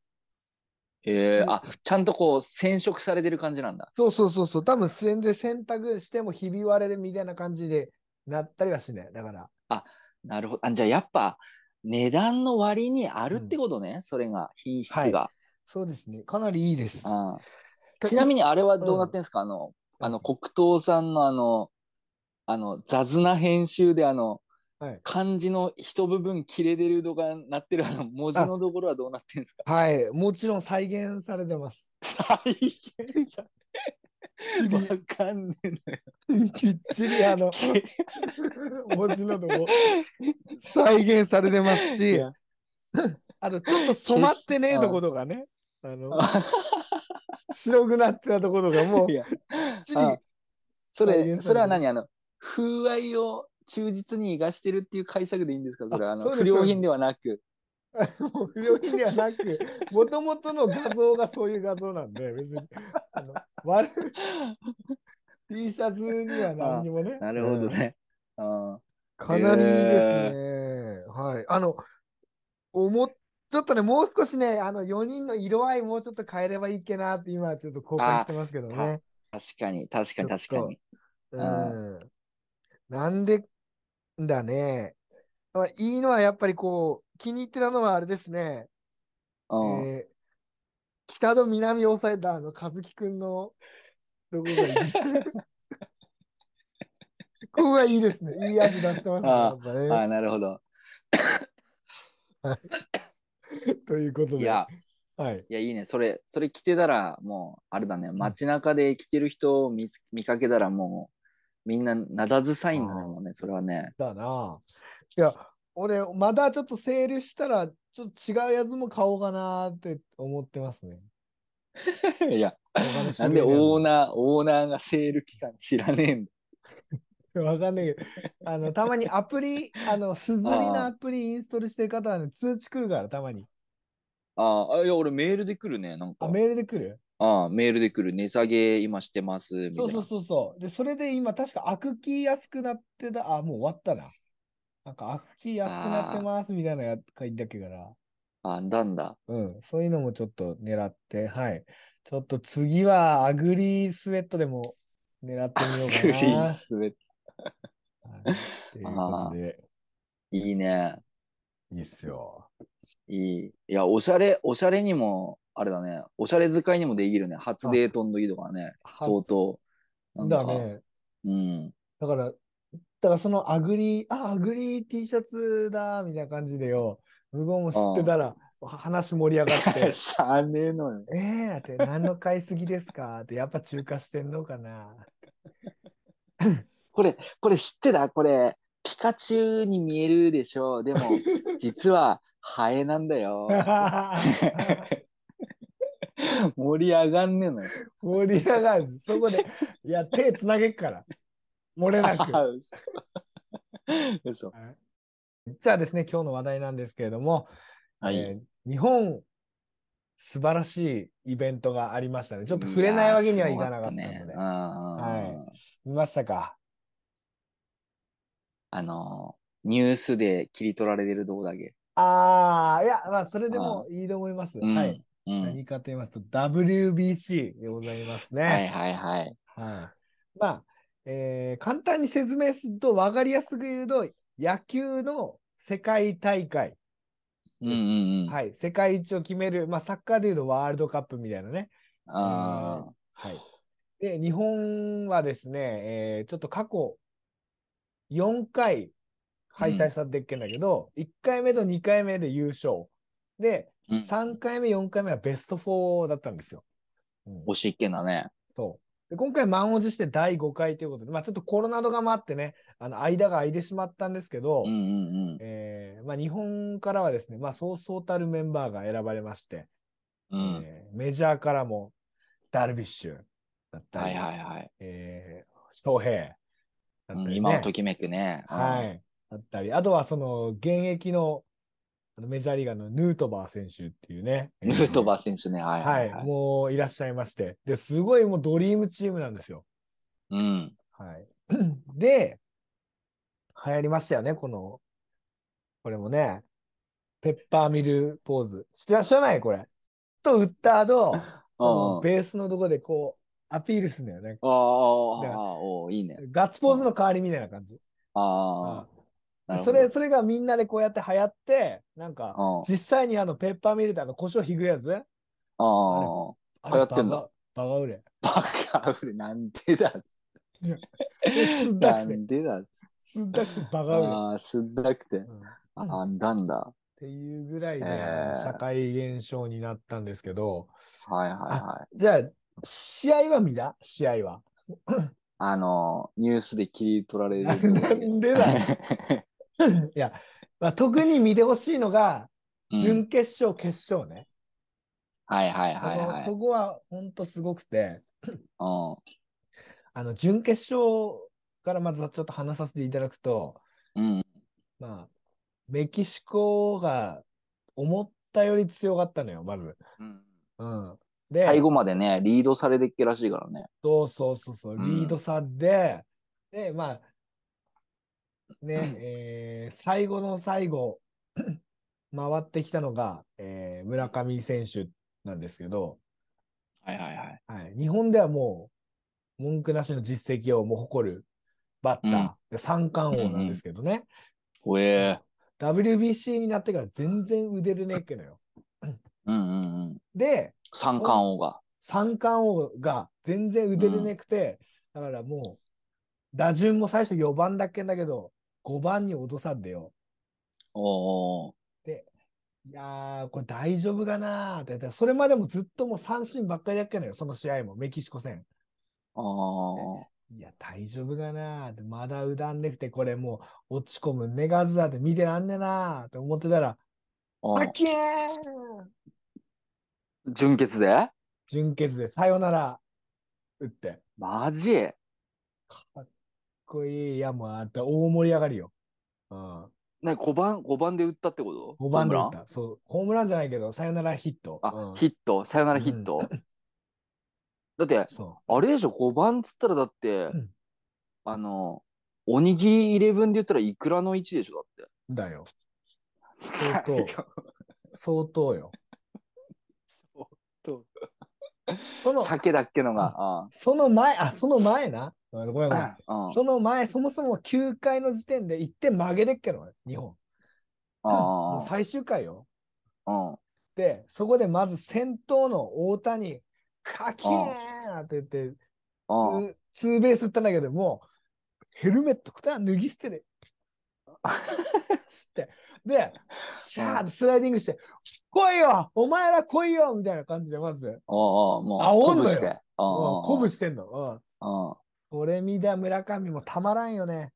S2: えー、
S1: 普
S2: あ、ちゃんとこう染色されてる感じなんだ。
S1: そうそうそうそう、多分全然洗濯してもひび割れでみたいな感じでなったりはしない。だから、
S2: なるほど。あじゃあやっぱ値段の割にあるってことね、それが、品質が。
S1: そうですね。かなりいいです。
S2: あちなみにあれはどうなってんすか、あの、
S1: うん。
S2: あの黒糖さんのあの、あの雑な編集であの、
S1: はい。
S2: 漢字の一部分切れてるとかなってるあの文字のところはどうなってんすか？
S1: はい、もちろん再現されてます。<laughs>
S2: 再現さ
S1: ちり。
S2: わかんねえのよ。
S1: きっちりあの <laughs> 文字のとこ。再現されてますし。あとちょっと染まってねえとことかね、あの白くなってたとことかもうきっちり
S2: あそ
S1: れ
S2: それは何？あの、風合いを忠実に生かしてるっていう解釈でいいんですか？それはあの不良品ではなく。<laughs>
S1: 不良品ではなく、もともとの画像がそういう画像なんで、別にあの <laughs> T シャツには何にもね。
S2: なるほど
S1: うん
S2: ね。あ
S1: かなりいいですね。はい。あの、思っちょっとね、もう少しね、あの4人の色合いもうちょっと変えればいいっけなって今ちょっと後悔してますけどね。
S2: 確かに、確かに、確かに。
S1: うん。なんでだね。まあ、いいのはやっぱりこう、気に入ってたのはあれですね。
S2: うん
S1: えー北と南を抑えたあの和樹くんのどこがいい？<laughs> ここがいいですね。いい味出してますね。
S2: あ
S1: ね
S2: ああ、なるほど。<laughs>
S1: ということで。
S2: いや、
S1: はい。
S2: いや、いいね。それ、それ着てたら、もう、あれだね。街中で着てる人を見つ見かけたら、もう、みんな、なだずサインだね、もうね。それはね。
S1: だな。いや、俺、まだちょっとセールしたら、ちょっと違うやつも買おうかなって思ってますね。<laughs>
S2: いや、なんでオーナー、オーナーがセール期間知らねえんだ。<laughs>
S1: わかんないけど、あの、たまにアプリ、<laughs> あの、すずりのアプリインストールしてる方はね、通知来るから、たまに。
S2: ああ、いや、俺メールで来るね。なんか。
S1: あ、メールで来る？
S2: ああ、メールで来る。値下げ今してます。みたいな。
S1: そうそうそうそう。で、それで今、確かアクキー安くなってた。あ、もう終わったな。なんか、アクキー安くなってますみたいなや書いてたっけから。
S2: あ、なんだ。
S1: うん、そういうのもちょっと狙って、はい。ちょっと次はアグリースウェットでも狙ってみようか
S2: クリー
S1: な。
S2: スウェット
S1: はいということで、
S2: いいね。
S1: いいっすよ。
S2: いい。いや、おしゃれ、おしゃれにも、あれだね。おしゃれ使いにもできるね。初デートの時とかね。
S1: 初
S2: 相当。なんか。
S1: だね。
S2: うん。
S1: だから、だからそのアグリー、あ、アグリー T シャツだ、みたいな感じでよ。向こうも知ってたら、話盛り上がって、<laughs>
S2: しゃあねえのよ。
S1: ええー、って、何の買いすぎですか？って、やっぱ中華してんのかな？
S2: これ、これ知ってた？これ、ピカチュウに見えるでしょ？でも、実は、ハエなんだよ。<laughs> 盛り上がんねえのよ。
S1: 盛り上がる。そこで、いや、手つなげっから。漏れなく。じゃあですね、今日の話題なんですけれども、
S2: はい。
S1: えー日本、素晴らしいイベントがありましたね。ちょっと触れないわけにはいかなかったので。
S2: ねうん
S1: は見ましたか？
S2: あの、ニュースで切り取られてるとこだけ。
S1: ああ、いや、まあ、それでもいいと思います。
S2: うん
S1: はい。
S2: うん。
S1: 何かと言いますと、WBC でございますね。
S2: はいはいはい。
S1: はいまあ、えー簡単に説明すると、分かりやすく言うと、野球の世界大会、
S2: うんうんうん。
S1: はい、世界一を決める、まあ、サッカーでいうとワールドカップみたいなね。
S2: あ
S1: はい。で、日本はですね、えーちょっと過去4回開催されてっけんだけど、1回目と2回目で優勝。で、
S2: ーうん
S1: 3回目、4回目はベスト4だったんですよ。うん
S2: 惜しいっけんだね。
S1: そう。で今回満を持して第5回ということで、まあちょっとコロナとかもあってね、あの間が空いてしまったんですけど、
S2: うんうんうん。
S1: えーまあ、日本からはですね、まあそうそうたるメンバーが選ばれまして、
S2: うん。
S1: えーメジャーからもダルビッシュだったり、
S2: はいはいはい。
S1: えー、翔平だったり、ね
S2: うん今をときめくね。うん
S1: はい。だったり、あとはその現役のあのメジャーリーガーのヌートバー選手っていうね。
S2: ヌート
S1: ー
S2: バー選手ね。はい
S1: は
S2: はいいはい。
S1: もういらっしゃいまして。で、すごいもうドリームチームなんですよ。
S2: うん。
S1: はい。<clears throat> で、流行りましたよね、この、これもね、ペッパーミルポーズ。知らない？これ。と打った後、<laughs> そのベースのとこでこう、アピールするんだよね。
S2: ああ、ああ、おーいいね。
S1: ガッツポーズの代わりみたいな感じ。
S2: ああ。
S1: そ
S2: ど
S1: れ、それがみんなでこうやって流行って、なんか、
S2: うん
S1: 実際にあのペッパーミルってあの胡椒ひぐやつ
S2: ああ。
S1: あ
S2: 流行ってんだ
S1: バカ売れ。
S2: バカ売れ、なんでだ。
S1: すんだくて、
S2: なんでだ。
S1: すんだくてバカ売れ。
S2: ああ、すんだくて。
S1: うん
S2: あんだんだ。
S1: っていうぐらいで、
S2: えー
S1: 社会現象になったんですけど、
S2: はいはいはい。
S1: じゃあ、試合は見た？試合は。
S2: あの、ニュースで切り取られる。<laughs>
S1: なんでだ <laughs> <laughs> いや、まあ、特に見てほしいのが、
S2: うん
S1: 準決勝、決勝ね。
S2: はいはい
S1: そ
S2: はいはい。
S1: のそこは本当すごくて、
S2: うん
S1: あの準決勝からまずはちょっと話させていただくと、
S2: うん。
S1: まあ、メキシコが思ったより強かったのよ、まず。
S2: うん
S1: うん、で、
S2: 最後までね、リードされてっけらしいからね。
S1: そうそうそうそう、
S2: うん
S1: リード差で、で、まあ、ね、えー最後の最後、<clears throat> 回ってきたのが、えー村上選手なんですけど、
S2: はいはいはい。
S1: はい、日本ではもう文句なしの実績をもう誇るバッター、
S2: うん
S1: で三冠王なんですけどね、
S2: おえ
S1: WBC になってから全然腕でねえっけのよ。
S2: うんうんうん。
S1: で、
S2: 三冠王が。
S1: 三冠王が全然腕でねくて、だからもう、打順も最初4番だっけんだけど、5番に落とさんでよ。
S2: おお
S1: いやー、これ大丈夫かなー。って言ったら、それまでもずっともう三振ばっかりやっけのよ、その試合も、メキシコ戦。
S2: ああ。
S1: いや、大丈夫かなー。って、まだうだんできて、これもう落ち込むねがずだって見てらんねえなーって思ってたら、
S2: うん
S1: パキーン
S2: 純潔で？
S1: 準決でさよなら。打って、
S2: マジ？
S1: こいい。いや、もうあって大盛り上がりよ。うん。
S2: ね、5番、5番で打ったってこと
S1: ？5番で打った。そう、ホームランじゃないけど、さよならヒット。
S2: あ、
S1: うん
S2: ヒット、サヨナラヒット。だって、
S1: そ
S2: あれでしょ、5番っつったらだって、
S1: うん
S2: あの、おにぎりイレブンで言ったらいくらの1でしょ、だって。
S1: う。<laughs> だよ。相当相当よ。
S2: 当
S1: その、
S2: 鮭だっけのが。あ
S1: その前、あ、その前な。ごめんごめん。その前、そもそも9回の時点で1点曲げでっけど、日本。も
S2: あ
S1: う最終回よ。
S2: あ。うん。
S1: で、そこでまず先頭の大谷、カキーンって言って、ツーベース打ったんだけど、もう、ヘルメットくた脱ぎ捨てで。<laughs> して。で、シャーってスライディングして、来いよお前ら来いよみたいな感じで、まず、
S2: ああ、もう、
S1: 煽んのよ
S2: 鼓舞して。
S1: うん
S2: ああ
S1: 鼓舞してんの。うん。
S2: うん。
S1: これ見た村上もたまらんよね。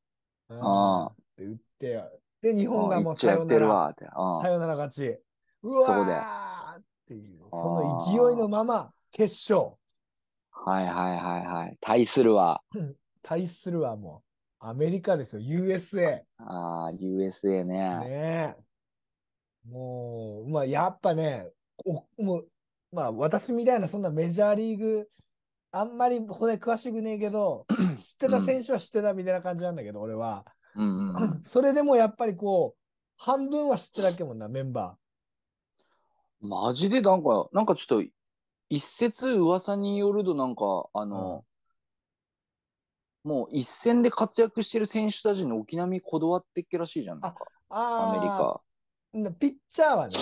S1: うん
S2: ああ
S1: って打って、で、日本がもうさよなら、さよなら勝ち。うわ
S2: そこで
S1: ーっていう、その勢いのまま、決勝。
S2: はいはいはいはい。対するは、
S1: 対するはもう、アメリカですよ、USA。
S2: ああ、USA ね。
S1: ねえ。もう、まあ、やっぱね、おもう、まあ、私みたいな、そんなメジャーリーグ、あんまりこれ詳しくねえけど、<clears throat> 知ってた選手は知ってたみたいな感じなんだけど、俺は。
S2: うんうんうん。<clears throat>
S1: それでもやっぱりこう、半分は知ってたっけもんな、メンバ
S2: マジでなんか、なんかちょっと、一説噂によるとなんか、あの、もう一戦で活躍してる選手たちに沖並みこだわってっけらしいじゃん。なんか
S1: あ
S2: アメリカ。
S1: なピッチャーはね、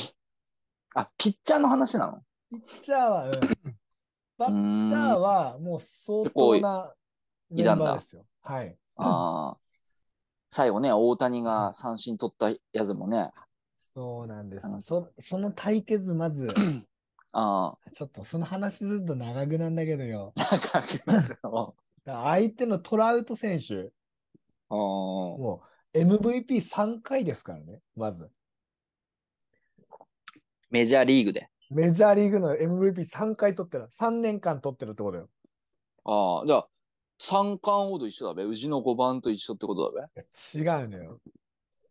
S2: あ、ピッチャーの話なの？
S1: ピッチャーは、うん、バ
S2: う
S1: ッター。はもう相当なメンバーですよ。はい。
S2: ああ。最後ね、大谷が三振取ったやつもね。
S1: そうなんです。そその対決、まず、
S2: あ
S1: ちょっとその話すると長くなんだけどよ。
S2: あ。なんか
S1: 相手のトラウト選手、
S2: あー
S1: もう MVP3 回ですからね、まず。
S2: メジャーリーグで。
S1: メジャーリーグの MVP3 回取ってる。3年間取ってるってことよ。
S2: ああ。じゃあ、三冠王と一緒だべ。うちの5番と一緒ってことだ
S1: いや違うのよ。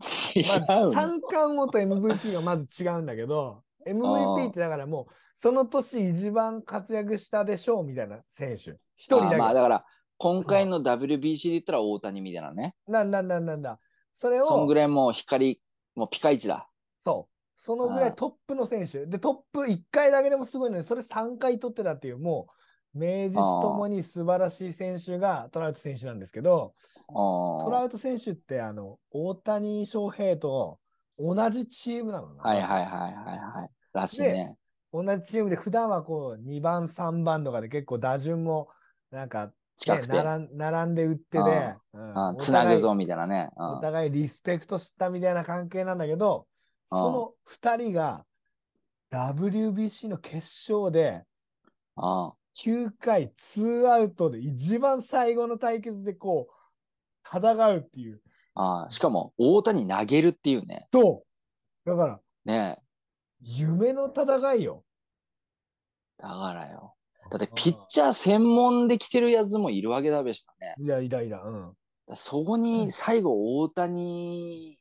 S1: 三冠王と MVP がまず違うんだけど、MVP ってだからもう、その年一番活躍したでしょうみたいな選手。一人だけ。
S2: あーまあだから、今回の WBC で言ったら大谷みたいなね。
S1: なんだなんだなんだ。それを、
S2: そんぐらいもう光、もうピカイチだ。
S1: そう。そのぐら
S2: あ
S1: いトップの選手。で、トップ1回だけでもすごいのに、それ3回取ってたっていう、もう、名実ともに素晴らしい選手がトラウト選手なんですけど、
S2: あ
S1: トラウト選手って、あの、大谷翔平と同じチームなのな。
S2: はいはいはいはいはい。らしいね。
S1: 同じチームで普段はこう2番3番とかで結構打順もなんか、ね、
S2: 近くて、
S1: 並ん並んで打ってで、うん。
S2: つなぐぞみたいなね。うん。
S1: お互いリスペクトしたみたいな関係なんだけど
S2: うん。
S1: その2人が WBC の決勝で
S2: あ
S1: 9回2アウトで一番最後の対決でこう戦うっていう。
S2: ああしかも、大谷投げるっていうね。
S1: とだから
S2: ね。
S1: 夢の戦いよ。
S2: だからよ。だって、ピッチャー専門で来てるやつもいるわけだべしたね。
S1: いやいだいだうん。
S2: そこに最後、大谷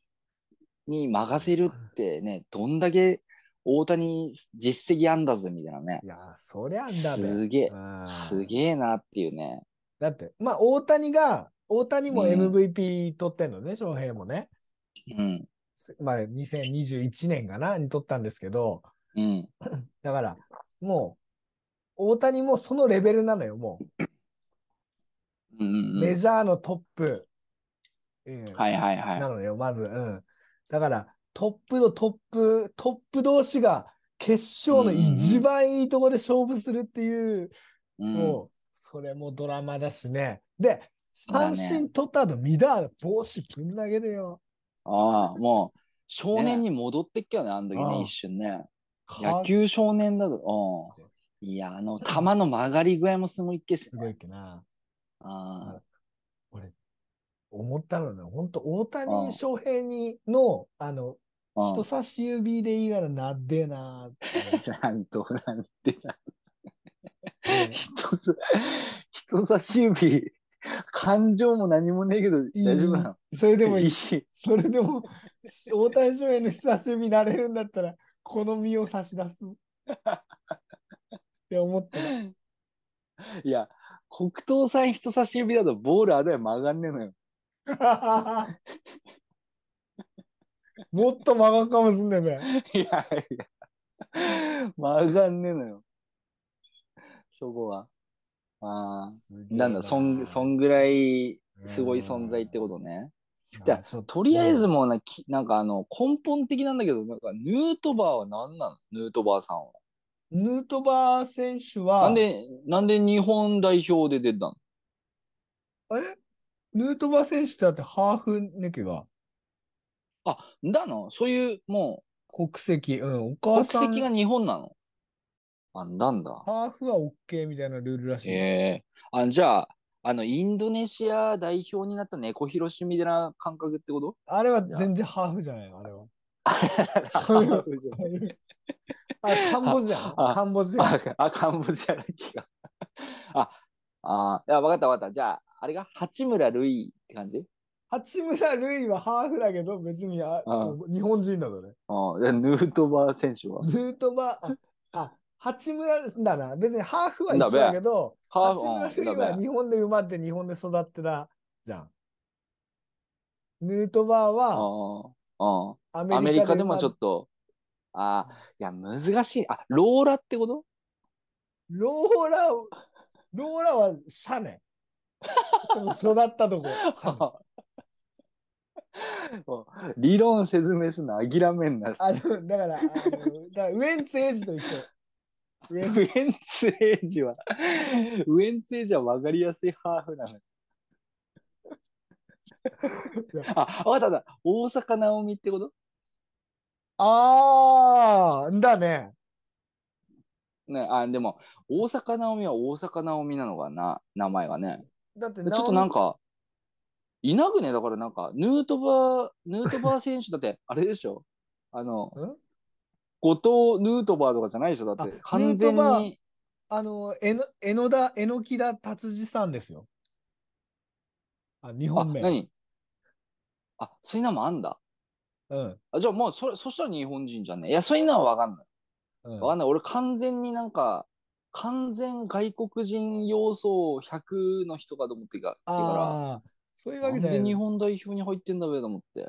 S2: に任せるってね、どんだけ大谷実績あんだぜみたいなね
S1: い。やそりゃんだべ。
S2: すげえ、
S1: うん
S2: すげえなっていうね。
S1: だって、まあ、大谷が、大谷も
S2: うん
S1: MVP 取ってんのね、翔平もね。
S2: うん。
S1: まあ、2021年かな、に取ったんですけど、
S2: うん。
S1: だから、もう、大谷もそのレベルなのよ、も
S2: うんうん
S1: う。
S2: うん。
S1: メジャーのトップ、うん
S2: はいはいはい。
S1: なのよ、まず。うん。だから、トップのトップ、トップ同士が決勝の一番いいところで勝負するっていう、
S2: うん、
S1: もう、それもドラマだしね。で、
S2: だね
S1: 三振取った後、ミダー帽子ぶん投げでよ。
S2: ああ、もう、少年に戻ってっけどね、あの時ね、
S1: ああ
S2: 一瞬ね。
S1: か
S2: 野球少年だと。うん。いや、あの、球の曲がり具合もすごいっけし
S1: すごい
S2: ね。
S1: っけな。
S2: あ
S1: 俺、思ったのね、本当大
S2: あ
S1: 谷翔平にの、あの、
S2: あ。
S1: 人差し指でいいからなっでえなーって
S2: うん。<laughs> なんと、なんてな。
S1: ね
S2: 人さ、人差し指、感情も何もねえけど、大丈夫なの？
S1: それでもいい
S2: いい。
S1: それでも、大谷翔平の人差し指になれるんだったら、この身を差し出す。って思ったら。<laughs>
S2: いや、黒糖さん人差し指だとボールあれ曲がんねえのよ。<laughs>
S1: もっと曲がんかもすんねえべ。<laughs>
S2: いやいや、曲がんねえのよ。そこは。ああ。なんだ、そん、そんぐらいすごい存在ってことね。じゃとりあえずもうな、きなんかあの、根本的なんだけど、なんか、ヌートバーは何なの？ヌートバーさんは。
S1: ヌートバー選手は、
S2: なんで、なんで日本代表で出たの
S1: え？ヌートバー選手ってだってハーフネケが？
S2: あ、だの？そういう、も
S1: 国籍、うん、お
S2: う、
S1: 母さん、
S2: 国籍が日本なの？あ、なんだ。
S1: ハーフは OK みたいなルールらしい。
S2: ええ。あ、じゃあ、あの、インドネシア代表になった猫ひろしみたいな感覚ってこと？
S1: あれは全然ハーフじゃないの、あれは。あ、カンボジア
S2: あ
S1: カンボジア。
S2: あ、あカンボジアだっけか。あ、あ、いや、わかったわかった。じゃあ、あれが八村塁って感じ？
S1: 八村塁はハーフだけど、別にあ
S2: う
S1: 日本人なのね。
S2: あでヌートバー選手は
S1: ヌートバー、あ、あ八村だな。別にハーフは一緒だけど、
S2: ハ
S1: 八村塁は日本で生まれて日本で育ってたじゃん。ヌートバーは
S2: ああ、
S1: ア
S2: アメリカでもちょ
S1: っと。
S2: ああ、いや、難しい。あ、ローラってこと？
S1: ローラ、ローラはシャネ。<laughs> その育ったとこ。<laughs>
S2: 理論説明するの諦めんな。
S1: あのだから、あのだからウエンツエイジと一緒。ウエン
S2: ウエンツエイジは、ウエンツエイジは分かりやすいハーフなのよ。あ、わかったわかった。大阪なおみってこと？
S1: あー、だね。
S2: ね、あ、でも、大阪なおみは大阪なおみなのかな、名前がね。
S1: だって
S2: でちょっとなん
S1: か。
S2: か、いなくね、だからなんか、ヌートバー、ヌートバー選手 <laughs> だって、あれでしょ？あの、
S1: ん？
S2: 後藤ヌートバーとかじゃないでしょ？だって
S1: あ、
S2: 完全
S1: ヌートバー
S2: に、
S1: あの、えの、えのだ、えのきだ達治さんですよ。あ、日
S2: あ、
S1: 本名。
S2: 何？あ、そういうのもあんだ。
S1: うん。
S2: あじゃあもう、それ、そしたら日本人じゃんね？いや、そういうのはわかんない。
S1: うん
S2: わかんない。俺完全になんか、完全外国人要素100の人かと思ってたから、
S1: ああ、そういうわ
S2: なんで日
S1: けじゃない。
S2: 本代表に入ってんだべと思って。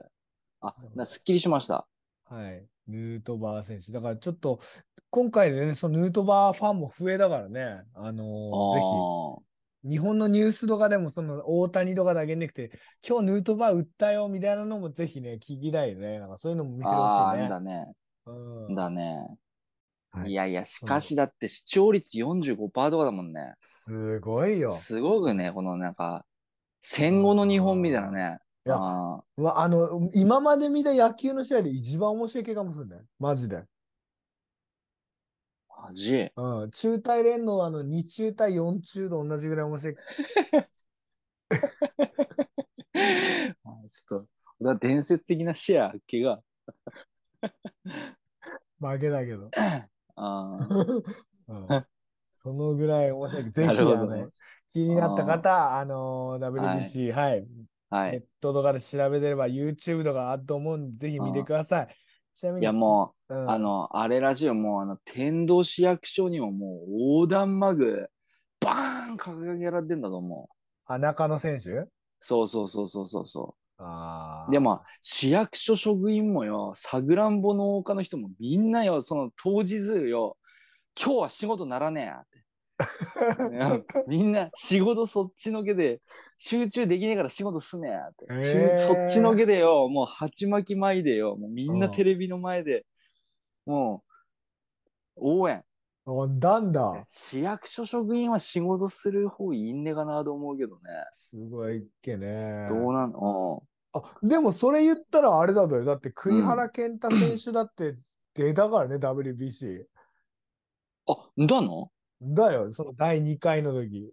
S2: あ
S1: な
S2: すっきりしました。
S1: はい。ヌートバー選手。だからちょっと、今回でね、そのヌートバーファンも増えだからね、あのーぜ
S2: あ
S1: ひ、日本のニュースとかでも、その大谷とかだけなくて、今日ヌートバー打ったよみたいなのもぜひね、聞きたいよね。なんかそういうのも見せてほしいね。
S2: だね。
S1: うん
S2: だね。
S1: はい
S2: いやいや、しかしだって視聴率45%とかだもんね。
S1: すごいよ。
S2: すごくね、このなんか、戦後の日本みたいなね。
S1: いや
S2: あ
S1: あの、今まで見た野球の試合で一番面白い系かもしれない。マジで。
S2: マジ？
S1: うん。中大連のあの2中対4中と同じぐらい面白い。<laughs>
S2: ちょっと、俺は伝説的なシェア、怪我。
S1: 負けだけど。
S2: あー <laughs>
S1: うんそのぐらい面白い。<laughs> ぜひ、あの、気になった方、あの、WBC、はい、ネッ
S2: はい。
S1: トとかで調べてれば YouTube とかあると思うんで、ぜひ見てください。ちなみに、
S2: いや、もう、
S1: うん。
S2: あの、あれラジオもう、あの、天童市役所にももう横断マグ、バーン掲げられてんだと思う。
S1: あ、中野選手？
S2: そうそうそうそうそうそ
S1: あ
S2: う。でも、市役所職員もよ、さぐらんぼ農家の人もみんなよ、その当日よ、今日は仕事ならねえやって。<laughs> みんな仕事そっちのけで集中できねえから仕事すねえやって、
S1: え
S2: そっちのけでよもう鉢巻き前でよもうみん
S1: う
S2: なんテレビの前でもう応援
S1: あなんだ。
S2: 市役所職員は仕事する方いいんねかなと思うけどね。
S1: すごいっけね。
S2: どうなんの
S1: あ、でもそれ言ったらあれだとよ。だって栗原健太選手だって出たからね、WBC。
S2: あ、だの？
S1: だよ、その第2回の時。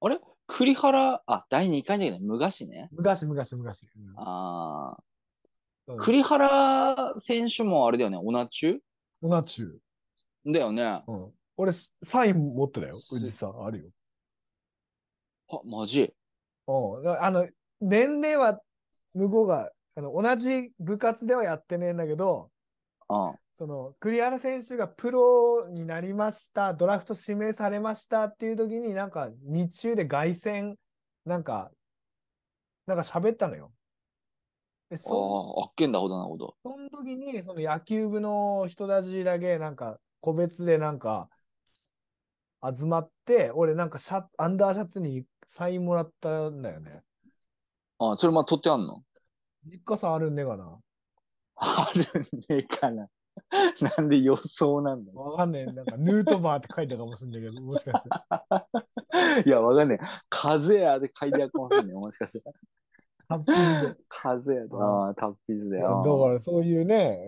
S2: あれ？栗原、あ、第2回だけど、無賀市ね。
S1: 昔、昔、昔。うん
S2: ああ。
S1: うん
S2: 栗原選手もあれだよね、オナチュ
S1: オナチュ
S2: だよね。あ、
S1: うん。俺、サイン持ってたよ。
S2: す
S1: 宇治さん、あるよ。
S2: マジ？
S1: うん。あの、年齢は向こうが、あの、同じ部活ではやってねえんだけど、
S2: うん。
S1: その、栗原選手がプロになりました、ドラフト指名されましたっていう時に、なんか、日中で凱旋、なんか、なんか喋ったのよ。で、
S2: あ
S1: そ
S2: あ、あっけんだほどなほど。
S1: その時に、その野球部の人たちだけ、なんか、個別でなんか、集まって、俺なんかシャ、アンダーシャツにサインもらったんだよね。
S2: あそれまあ取ってあんの？
S1: 実家さんあるんねえかな？
S2: あるねえかな。<laughs> なんで予想なんだ
S1: わかんねえ。なんか、ヌートバーって書いたかもしれないけど、もしかして。<laughs>
S2: いや、わかんねえ。風やで書いてあるかもしれんねもしかして。
S1: ハッピーで。<laughs>
S2: 風やで。
S1: うん
S2: ああ、タッピーズ
S1: だ
S2: あー
S1: からそういうね、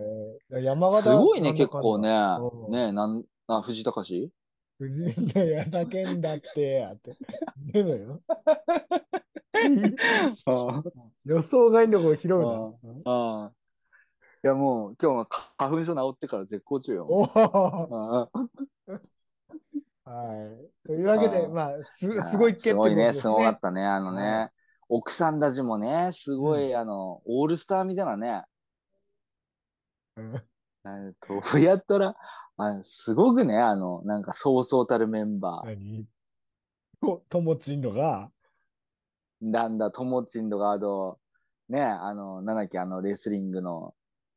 S1: えー山形
S2: すごいね、結構ね。
S1: うん
S2: ねなん、あ、藤高氏
S1: 藤井がや叫んだって、やって。言うのよ。<laughs>
S2: あ
S1: 予想外のところ広いな。
S2: あ。いや、もう、今日は花粉症治ってから絶好調よ。
S1: はい。というわけで、まあ、す
S2: あ
S1: すごいっけって
S2: すごいね、
S1: す
S2: ごかったね。あのね、
S1: は
S2: 奥さんたちもね、すごい、あの、オールスターみたいなね、
S1: うん。<laughs>
S2: なんどうやったら、あすごくね、あの、なんかそうそうたるメンバー。
S1: 何？<laughs> とともちんのが、
S2: なんだ、ともちんとか、あと、ね、あの、なんだっけ、あの、レスリングの、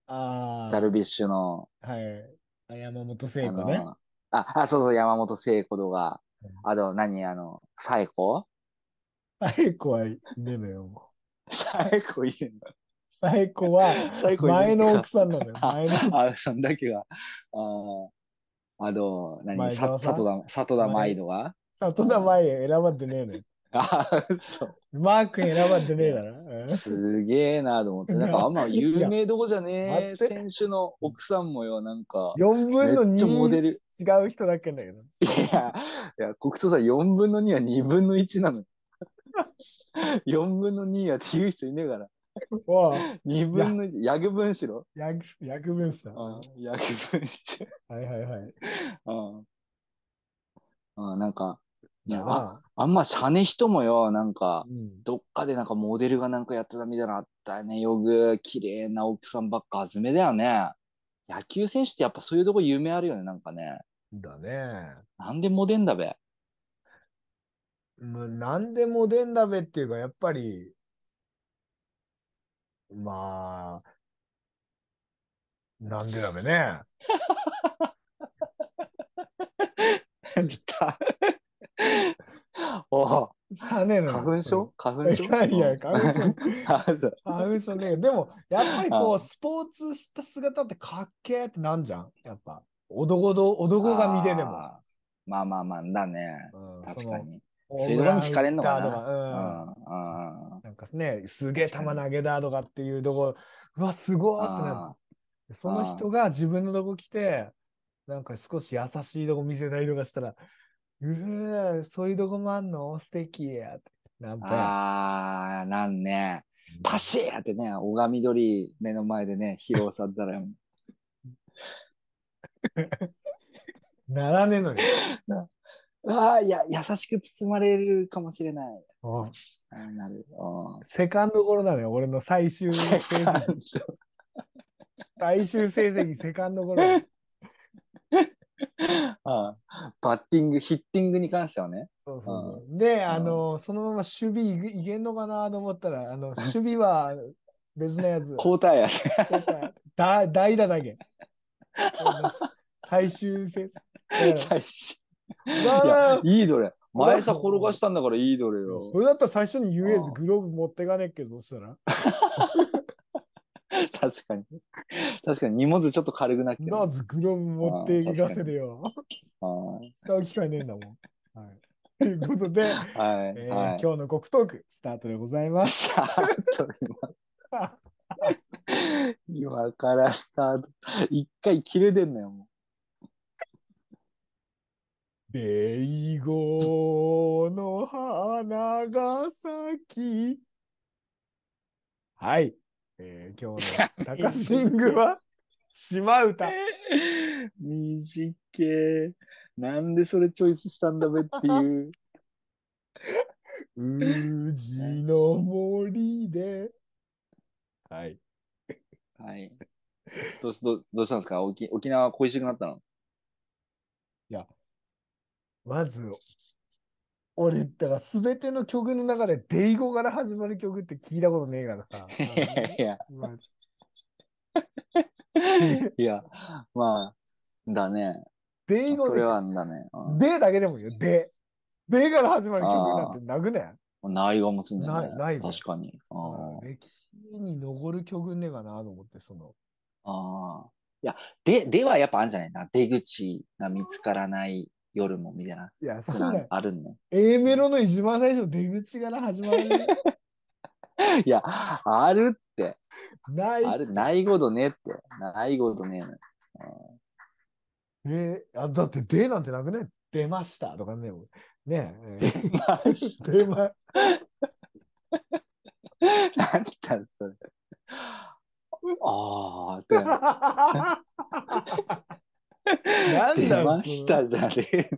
S1: あ
S2: ダルビッシュの、
S1: あ、はい。あ山本
S2: あ
S1: 聖子ね。
S2: の、あ、あ、そうそう、山本聖子とか。
S1: うん、
S2: あと、何、あの、サエコ？
S1: 最後はいねえのよ。
S2: 最後いいんだ。
S1: 最後は
S2: 最後いねえ
S1: 前の奥さんなのよ。
S2: あ
S1: 前の
S2: あ、そんだけが。あーあの、何？さ
S1: 前澤さん？
S2: 里田、里田舞乃が
S1: 里田前選ばれてねえのよ。
S2: あ、そう。
S1: マー君選ばれてねえから。うん
S2: すげえなと思って。なんかあんま有名どこじゃねえ選手の奥さんもよ、なんか。
S1: 4分の
S2: めっちゃモデル
S1: 2違う人だけだけど。
S2: いや、いや、国葬さん4分の2は2分の1なの。4分の2はっていう人いねえから。
S1: わあ、
S2: 2分の1、ヤグ分しろ。
S1: 薬薬分子さん。
S2: うん
S1: は、
S2: ヤグ分し
S1: いはいはい。
S2: うん。うん、なんか、いや、あ
S1: な
S2: あんましゃね人もよ、なんか、
S1: うん、
S2: どっかでなんかモデルがなんかやってたみたいなのあったよね。よく、綺麗な奥さんばっか集めだよね。野球選手ってやっぱそういうとこ夢あるよね、なんかね。
S1: だね。
S2: なんでモデんだべ。
S1: もう何でもでんだべっていうか、やっぱり、まあ、なんでだべね。<laughs>
S2: おう
S1: しゃあね
S2: 花粉症？花粉症？
S1: いやいや花粉症 <laughs> 花粉症ね。でも、やっぱりこ
S2: あ
S1: う、スポーツした姿ってかっけーってなんじゃん？やっぱ。男ど、男が見てでも。
S2: まあまあまあ、だね。
S1: うん
S2: 確か。に。
S1: そ
S2: ういうとこに惹かれんのかなうん。うん。
S1: うん。なんかね、すげえ球投げだとかっていうとこ、うわ、すごいってなる。その人が自分のとこ来て、なんか少し優しいとこ見せたりとかしたら、うわそういうとこもあんの？素敵やって。なんか、
S2: ああ、なんね。パシーってね、拝み鳥目の前でね、披露されたら、<laughs>
S1: ならねえのよ。<laughs>
S2: ああ、いや、優しく包まれるかもしれない。
S1: うん
S2: あーなる。うん
S1: セカンドゴロなのよ、俺の最終成績。<laughs> 最終成績、セカンドゴロ。<laughs>
S2: ああバッティング、ヒッティングに関してはね。
S1: そうそうそう。で、あの、そのまま守備いけいけんのかなと思ったら、あの、<laughs> 守備は別のやつ。
S2: 交代や。
S1: だ代打だけ。最終成績。
S2: 最初。いいいどれ。前さ転がしたんだからいいどれよ。
S1: それだったら最初に言えずグローブ持ってかねっけど、そしたら。
S2: 確かに。確かに荷物ちょっと軽くなってる。
S1: まずグローブ持っていかせるよ。
S2: は
S1: 使う機会ねえんだもん。はい。ということで、
S2: い。はい。
S1: えー
S2: はい。
S1: 今日の国トークスタートでございます。
S2: スタート今今からスタート。一回切れてんのよ、も
S1: レイゴの花が咲き。はい。えー今日の高シングは島歌。
S2: う。短え。なんでそれチョイスしたんだべってい。う。
S1: 宇治の森で。はい。
S2: はい。どうしどうしたんですか沖沖縄恋しくなったのい。
S1: やまず、俺、だから全ての曲の中で、デイゴから始まる曲って聞いたことねえからさ。
S2: いやいや、
S1: まず
S2: いや、まあ、だね。
S1: デイゴで
S2: それはだね。うん
S1: でだけでもいいよ。で。でから始まる曲なんてなくね
S2: ないがもつんね。
S1: ないないね
S2: 確かに。あ
S1: 歴史に残る曲ねえかなと思って、その。
S2: ああ。いや、で、ではやっぱあるんじゃない？な。出口が見つからない夜もみたいな。
S1: いや、そ
S2: そうう
S1: だよ。
S2: あるの。
S1: A メロの一番最初、出口から始まる。<laughs>
S2: いや、あるって。
S1: ない。
S2: ある、ないことねって。ないことねえの。
S1: で、あだって、でなんてなくね？出ましたとかね。ねえ。
S2: 出まし
S1: 出ま、<laughs>
S2: なんだそれ。ああ、って。<laughs>
S1: なん
S2: 出
S1: だ
S2: ましたじゃねえね。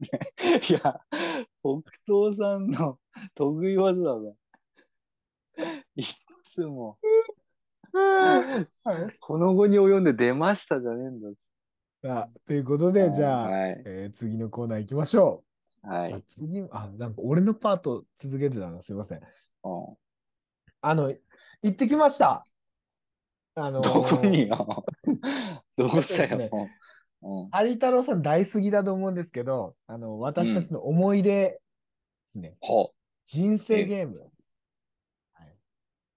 S2: いや、北東さんの得意技だね。いつも、
S1: はい
S2: この後に及んで出ましたじゃねえんだ。
S1: さあということで、じゃあ、
S2: はい。
S1: えー次のコーナー行きましょう。あ
S2: はい。
S1: 次、あ、なんか俺のパート続けてたな、すいません。
S2: うん
S1: あの、行ってきました。あのー
S2: どこによ。<laughs> どうしたよ。うん
S1: 有太郎さん大好きだと思うんですけど、あの、私たちの思い出ですね。
S2: ほ
S1: 人生ゲーム。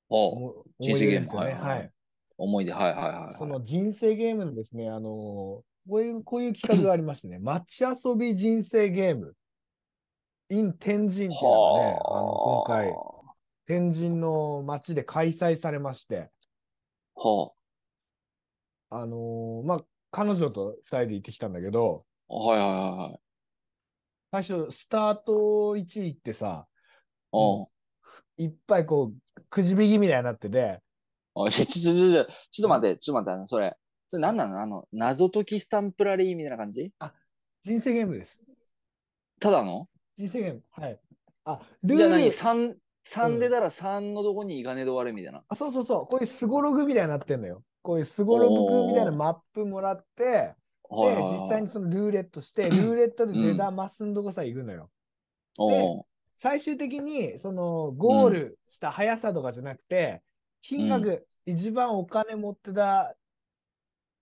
S2: ほう。
S1: 思
S2: 人生ゲーム
S1: ですよね。
S2: はいはい
S1: はい。
S2: 思い出。はいはいはいはい。
S1: その人生ゲームのですね、あのーこういう、こういう企画がありましてね、<laughs> 街遊び人生ゲーム、in 天神っていうのがね、あの今回、天神の街で開催されまして、
S2: は
S1: あのーまあ、彼女と二人で行ってきたんだけど、
S2: あ。はいはいはいはい。
S1: 最初、スタート位置行ってさ、
S2: うん。
S1: いっぱいこう、くじ引きみたいになってて、
S2: あちょ、ちょ、ちょ、ちょ、ちょっと待って、ちょっと待って、それ。それ何なの？あの、謎解きスタンプラリーみたいな感じ？
S1: 人生ゲームです。
S2: ただの？
S1: 人生ゲーム。はい。あ、ル
S2: じゃあ何？
S1: ール、
S2: ?3、三
S1: うん
S2: 出たら3のとこにいかねで終わるみたいな。
S1: あ、そうそうそう、こういうスゴログみたいになってんのよ。こういうスゴログみたいなマップもらって、で、
S2: はい
S1: 実際にそのルーレットして、<clears throat> ルーレットで出たマスんとこさ行くのよ。
S2: おう
S1: 最終的に、その、ゴールした速さとかじゃなくて、金額、一番お金持ってた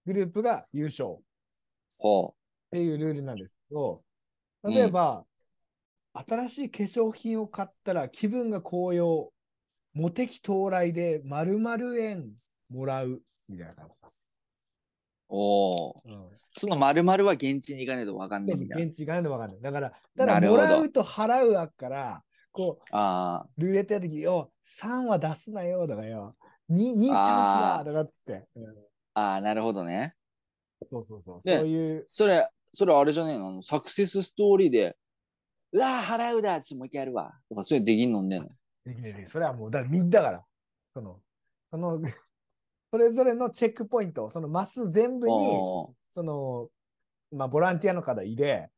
S1: グループが優勝。っ
S2: ほ
S1: ていうルールなんですけど、例えば、新しい化粧品を買ったら気分が高揚、モテ期到来で〇〇円もらうみたいな感じだ。
S2: う。おう。
S1: うん
S2: その丸々は現地に行かねえとわかんないみたいな。
S1: 現地がないのわかんない。だから、ただもらうと払うあっから、こう、
S2: あ
S1: ルーレットやるとき、よ、3は出すなよとかよ、2、2チャンスだとかっつって。うん
S2: あ、ああ、なるほどね。
S1: そうそうそう。
S2: で
S1: そういう、
S2: それ、それあれじゃねえの？あの、サクセスストーリーで、うわー払うだちもう一回やるわ。とか、それできんのんねえの？
S1: できるでそれはもう、だみんなだから、その、その、それぞれのチェックポイント、そのマス全部に、
S2: お
S1: その、まあ、ボランティアの方いで、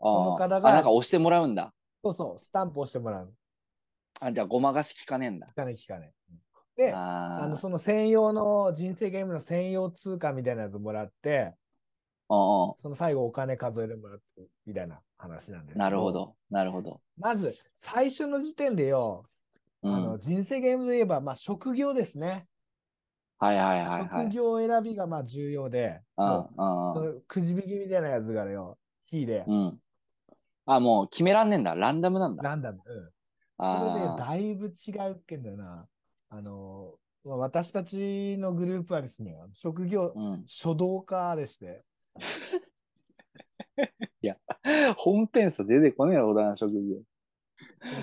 S2: ーおー
S1: その方が
S2: あ、なんか押してもらうんだ。
S1: そうそう、スタンプ押してもらう。
S2: あ、じゃあごまかし聞かねえんだ。
S1: 聞かない聞かない。で、
S2: あ
S1: の、その専用の人生ゲームの専用通貨みたいなやつもらって、その最後お金数えてもらってみたいな話なんですけ
S2: うなるほ。ど。なるほど。
S1: まず、最初の時点でよ、
S2: うん。
S1: あの人生ゲームといえば、まあ、職業ですね。
S2: はいはいはいは
S1: 職
S2: い。
S1: 業選びがまあ重要で、
S2: うん
S1: もう
S2: うん
S1: そのくじ引きみたいなやつがよ、火で、
S2: うん。あ、もう決めらんねえんだ。ランダムなんだ。
S1: ランダム。うん。それで
S2: あ
S1: だいぶ違うっけんだよな。あの、まあ私たちのグループはですね、職業
S2: ー、うん。
S1: 書道家でして、<laughs>
S2: 本編さ出てこねえよ、小田の職業。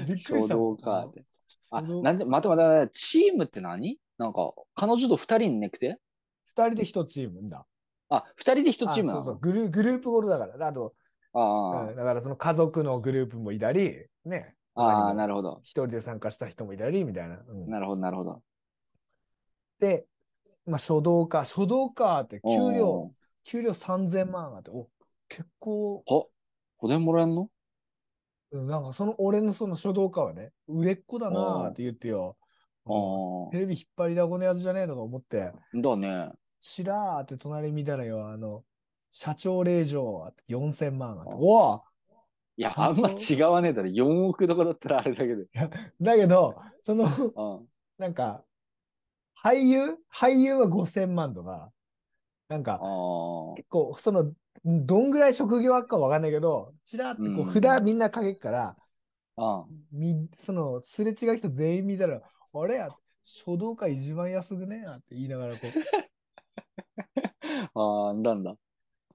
S1: びっくりした。
S2: 書道家って。あ、なんで、待て待て待て、チームって何？なんか、彼女と二人にねくて？
S1: 二人で一チームんだ。
S2: あ、二人で一チームなの？
S1: あそうそうグル、グループゴールだから。あと、
S2: ああ、
S1: うんだからその家族のグループもいたり、ね。
S2: ああ、な
S1: る
S2: るほど。
S1: 一人で参加した人もいたり、みたいな。うん
S2: なるほど、なるほど。
S1: で、まあ、書道家、書道家って給
S2: お
S1: 料、給料3000万あって、お、結構、
S2: は？保伝もらえんの？
S1: うんなんかその俺のその書道家はね、売れっ子だなーって言ってよ。
S2: あ
S1: テレビ引っ張りだこのやつじゃねえとか思って、
S2: あ、だね。
S1: しらーって隣見たらよ、あの、社長令状あって4000万あって、
S2: あ
S1: おお
S2: いや、あんま違わねえだろ。4億とかだったらあれだけど。
S1: だけど、その、
S2: うん。
S1: なんか、俳優？俳優は5000万とか、なんか。結構、その、どんぐらい職業あっかわかんないけど、ちらってこ
S2: うん
S1: う札みんなかけっから、
S2: あ
S1: みその、すれ違う人全員見たら、あれや、書道家一番安くねやって言いながらこう、<laughs>
S2: あ、あなんだ。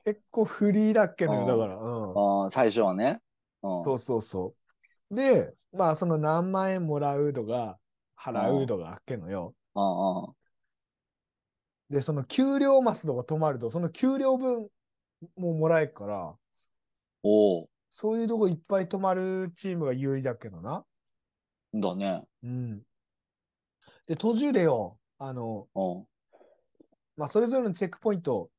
S1: 結構フリーだっけのよ、
S2: あー
S1: だから。うん。
S2: ああ、最初はね。うん。
S1: そうそうそう。で、まあ、その何万円もらうとか、払うとかあっけのよ。
S2: ああ、
S1: で、その給料マスとか止まると、その給料分ももらえるから、
S2: おお。
S1: そういうとこいっぱい止まるチームが有利だけどな。
S2: だね。
S1: うん。で、途中でよ、あの、
S2: うん。
S1: まあ、それぞれのチェックポイント、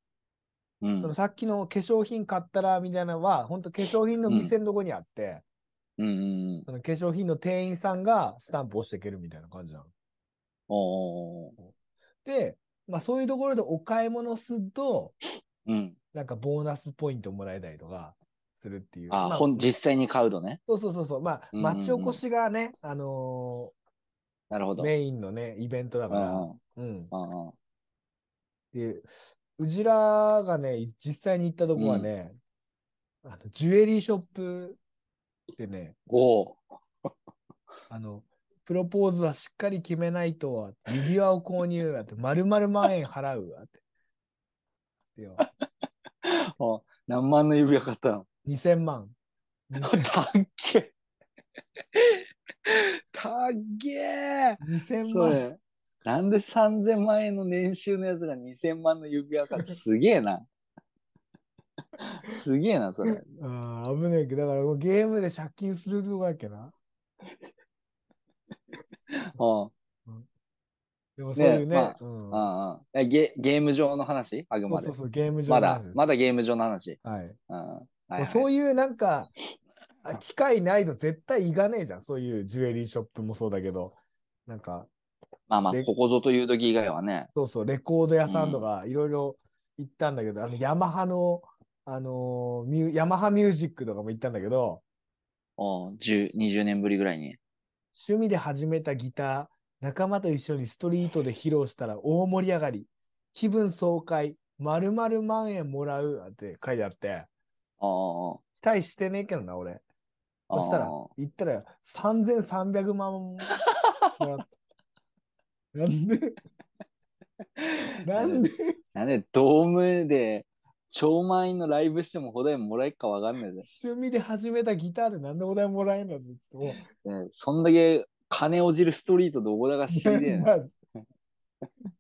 S2: うん
S1: そのさっきの化粧品買ったらみたいなのは、本当化粧品の店のとこにあって、
S2: うんうん。
S1: その化粧品の店員さんがスタンプ押していけるみたいな感じなの。で、まあ、そういうところでお買い物すると、
S2: うん。
S1: なんかボーナスポイントもらえたりとかするっていう。
S2: あ、
S1: まあ
S2: 実際に買うとね。
S1: そうそうそうそう。まあ、町おこしがね、あの
S2: なるほど。
S1: ーメインのね、イベントだから。
S2: うんうん
S1: うん。で、うちらがね、実際に行ったとこはね、あのジュエリーショップでね、
S2: おお。<laughs>
S1: あの、プロポーズはしっかり決めないと、指輪を購入やって、丸々万円払うわって。いや
S2: あ何万の指輪買ったの
S1: ？2000万。2000
S2: た <laughs> っけたっけ
S1: 2000
S2: そ
S1: 万。
S2: れ。なんで3000万円の年収のやつが2000万の指輪買ってすげえな。<laughs> すげえな、それ。
S1: ああ、危ないけど、だからもうゲームで借金するとこやっけな。<laughs>
S2: うん
S1: でもそういうね。
S2: まあ
S1: うん
S2: うんうんえゲゲーム上の話？あくまで
S1: そうそう。そう、ゲーム上
S2: まだ
S1: の話です、
S2: まだゲーム上の話。
S1: はい。
S2: うんはい
S1: も
S2: はい
S1: うそういうなんか、あ機械ないと絶対いかねえじゃん。そういうジュエリーショップもそうだけど、なんか、
S2: まあまあ、
S1: で
S2: ここぞという時以外はね。
S1: そうそう、レコード屋さんとかいろいろ行ったんだけど、あの、ヤマハの、あのーミュヤマハミュージックとかも行ったんだけど、
S2: お10 20年ぶりぐらいに。
S1: 趣味で始めたギター、仲間と一緒にストリートで披露したら大盛り上がり、気分爽快、丸々万円もらうって書いてあって、
S2: ああ
S1: 期待してねえけどな、俺。そしたら、行ったら3300万もらった。<laughs> なんで？なんで？
S2: なんでドームで超満員のライブしてもお題もらえるかわかんないで
S1: 趣味で始めたギターでなんでお題もらえんのつってもう
S2: ねそんだけ金をじるストリートどこだか知りでえな。<laughs>
S1: まず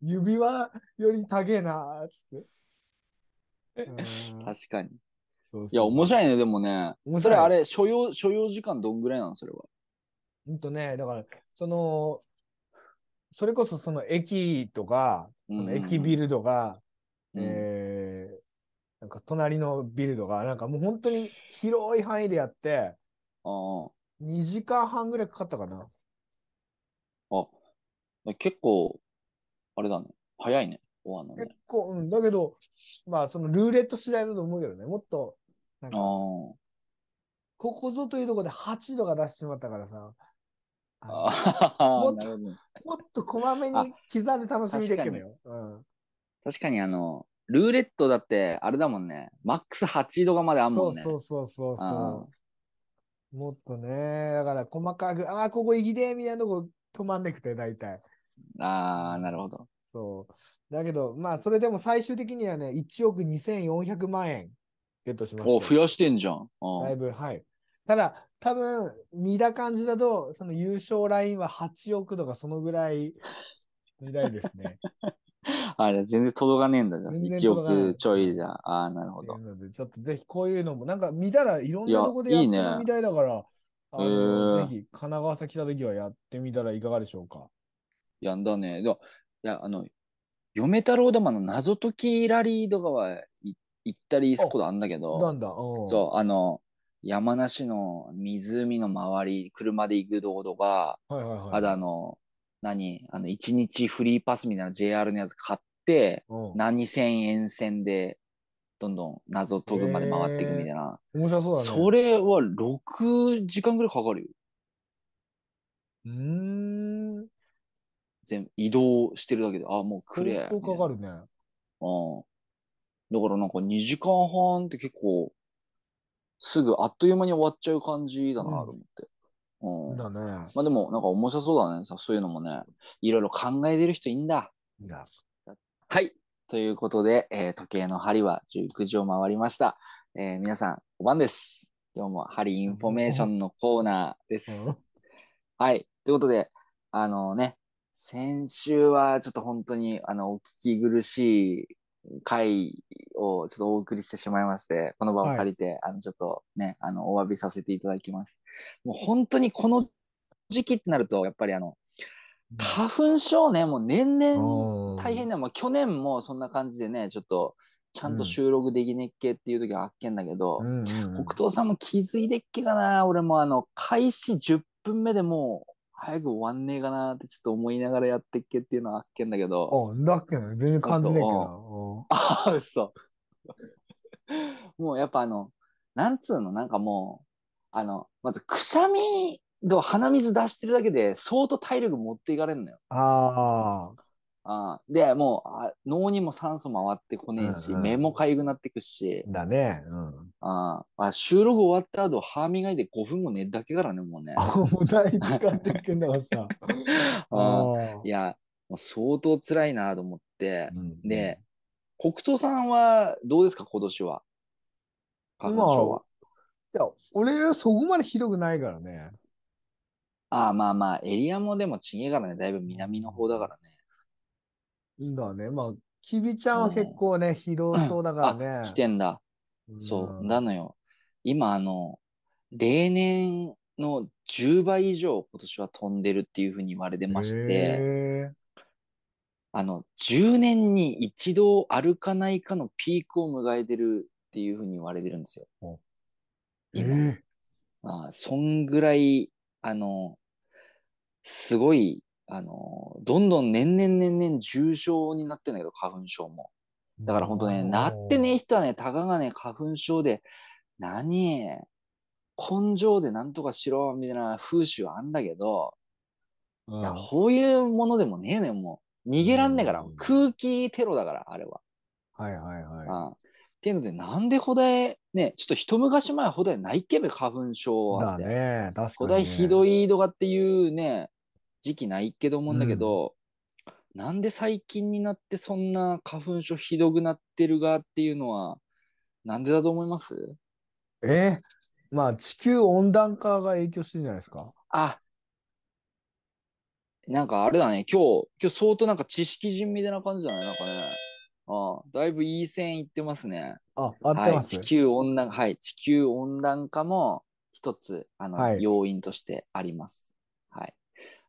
S1: 指輪より高えなーっつって。うん
S2: 確かに。
S1: そう
S2: いや、面白いね、でもね。それあれ、所要、所要時間どんぐらいなのそれは。
S1: ほんとね、だから、その、それこそその駅とか、その駅ビルとか、
S2: うん
S1: えーなんか隣のビルとか、なんかもう本当に広い範囲でやって、
S2: あ
S1: 2時間半ぐらいかかったかな。
S2: あ。あ、結構、あれだね。早いね。終わんのね
S1: 結。構、うん、だけど、まあ、そのルーレット次第だと思うけどね、もっと、なん
S2: あ
S1: か、ここぞというところで8とか出してしまったからさ、もっと。<laughs> もっとこまめに刻んで楽しみできるのよ。うん
S2: 確かにあの、ルーレットだって、あれだもんね。マックス8度がまであんもんね。
S1: そうそうそうそう
S2: あ
S1: そう。もっとね、だから細かく、ああ、ここ行きでみたいなとこ止まんなくて、大体。
S2: ああ、なるほど。
S1: そう。だけど、まあ、それでも最終的にはね、1億2400万円ゲットしました。
S2: お、増やしてんじゃん。あ
S1: だいぶ、はい。ただ、多分見た感じだと、その優勝ラインは8億とかそのぐらいみたいですね。<laughs>
S2: あれ、全然届かねえんだじゃん。
S1: 全然
S2: 1
S1: 届かない
S2: 億ちょいじゃん。ああ、なるほど
S1: ちょっとぜひこういうのも、なんか見たらいろんなとこでやって
S2: いいね
S1: るみたいだから、あ
S2: へ
S1: の
S2: ー
S1: ぜひ神奈川崎来た時はやってみたらいかがでしょうか。
S2: やんだね。でもいや、あの、嫁太郎玉の謎解きラリーとかはい行ったりすることあんだけ
S1: な
S2: ど、
S1: んだ、うん、
S2: そう、あの、山梨の湖の周り、車で行く道とか、
S1: はいはいはい。
S2: あとあの、何あの、一日フリーパスみたいな JR のやつ買って、
S1: うん、
S2: 何千円線で、どんどん謎解くまで回っていくみたいな。
S1: 面白そうだね。
S2: それは6時間ぐらいかかるよ。
S1: うーん。
S2: 全移動してるだけで、あ、もうくれ。
S1: 相当かかるね。
S2: うん。だからなんか2時間半って結構、すぐあっという間に終わっちゃう感じだなと思って。うん。
S1: だね。
S2: まあでもなんか面白そうだね。さそういうのもね。いろいろ考えてる人いいんだ。
S1: いや
S2: はい。ということで、えー時計の針は19時を回りました。えー皆さん、お晩です。今日も針インフォメーションのコーナーです。
S1: うん
S2: はい。ということで、あのね、先週はちょっと本当に、あの、お聞き苦しい回をちょっとお送りしてしまいまして、この場を借りて、あの、ちょっとね、あの、お詫びさせていただきます。もう本当にこの時期ってなると、やっぱりあの、花粉症ね、もう年々大変だ。まあ、去年もそんな感じでね、ちょっと、ちゃんと収録できねっけっていう時はあっけんだけど、
S1: うんうんうん
S2: 北東さんも気づいてっけかな俺もあの、開始10分目でもう、早く終わんねえかなってちょっと思いながらやってっけっていうのはあっけんだけど、
S1: あ、だっけな、全然感じねえけど
S2: ああ、嘘。もうやっぱあの、なんつうの、なんかもう、あの、まずくしゃみと鼻水出してるだけで相当体力持っていかれるのよ。
S1: な。ああ。
S2: あで、もうあ脳にも酸素回ってこねえし、
S1: うんうん
S2: 目もかゆくなってくし、
S1: だね。うん。
S2: ああ収録終わった後、歯磨いて5分後寝るだけからね、もうね。
S1: あ、もう台使ってっけんだからさ。<laughs>
S2: あ
S1: あ
S2: いや、もう相当辛いなと思って、
S1: うん
S2: で、黒糖さんはどうですか、今年は？花粉症は。
S1: いや、俺はそこまでひどくないからね。
S2: ああ、まあまあ、エリアもでもちげえからね、だいぶ南の方だからね。
S1: だね。まあ、きびちゃんは結構ね、ひどそうだからね。
S2: 来てんだ。そう、なのよ。今、あの、例年の10倍以上今年は飛んでるっていうふうに言われてまして、
S1: へ
S2: あの、10年に一度歩かないかのピークを迎えてるっていうふうに言われてるんですよ。
S1: ー
S2: 今あそんぐらい、あの、すごい、あの、どんどん年々年々重症になってんだけど、花粉症も。
S1: ー
S2: だから本当ね、なってねえ人はね、たかがね、花粉症で、何、根性でなんとかしろ、みたいな風習あんだけど、
S1: うん
S2: いやこういうものでもねえねん、もう。逃げらんねえから、
S1: うん
S2: 空気テロだから、あれは。
S1: はいはいはい。
S2: ああっていうので、なんでほだえ、ね、ちょっと一昔前はほだえないっけべ、花粉症は
S1: だ
S2: って。
S1: ね、確かに、ね。
S2: ほだえひどいとかっていうね、時期ないけど思うんだけど、なんで最近になってそんな花粉症ひどくなってるがっていうのは、なんでだと思います？
S1: え？まあ、地球温暖化が影響してるんじゃないですか。
S2: あ、なんかあれだね、今日、今日相当なんか知識人みたいな感じだね、なんかね。ああだいぶいい線いってますね。
S1: あ、合って
S2: はい、
S1: ます。
S2: 地球温暖化、はい、地球温暖化も一つ、あの、
S1: はい
S2: 要因としてあります。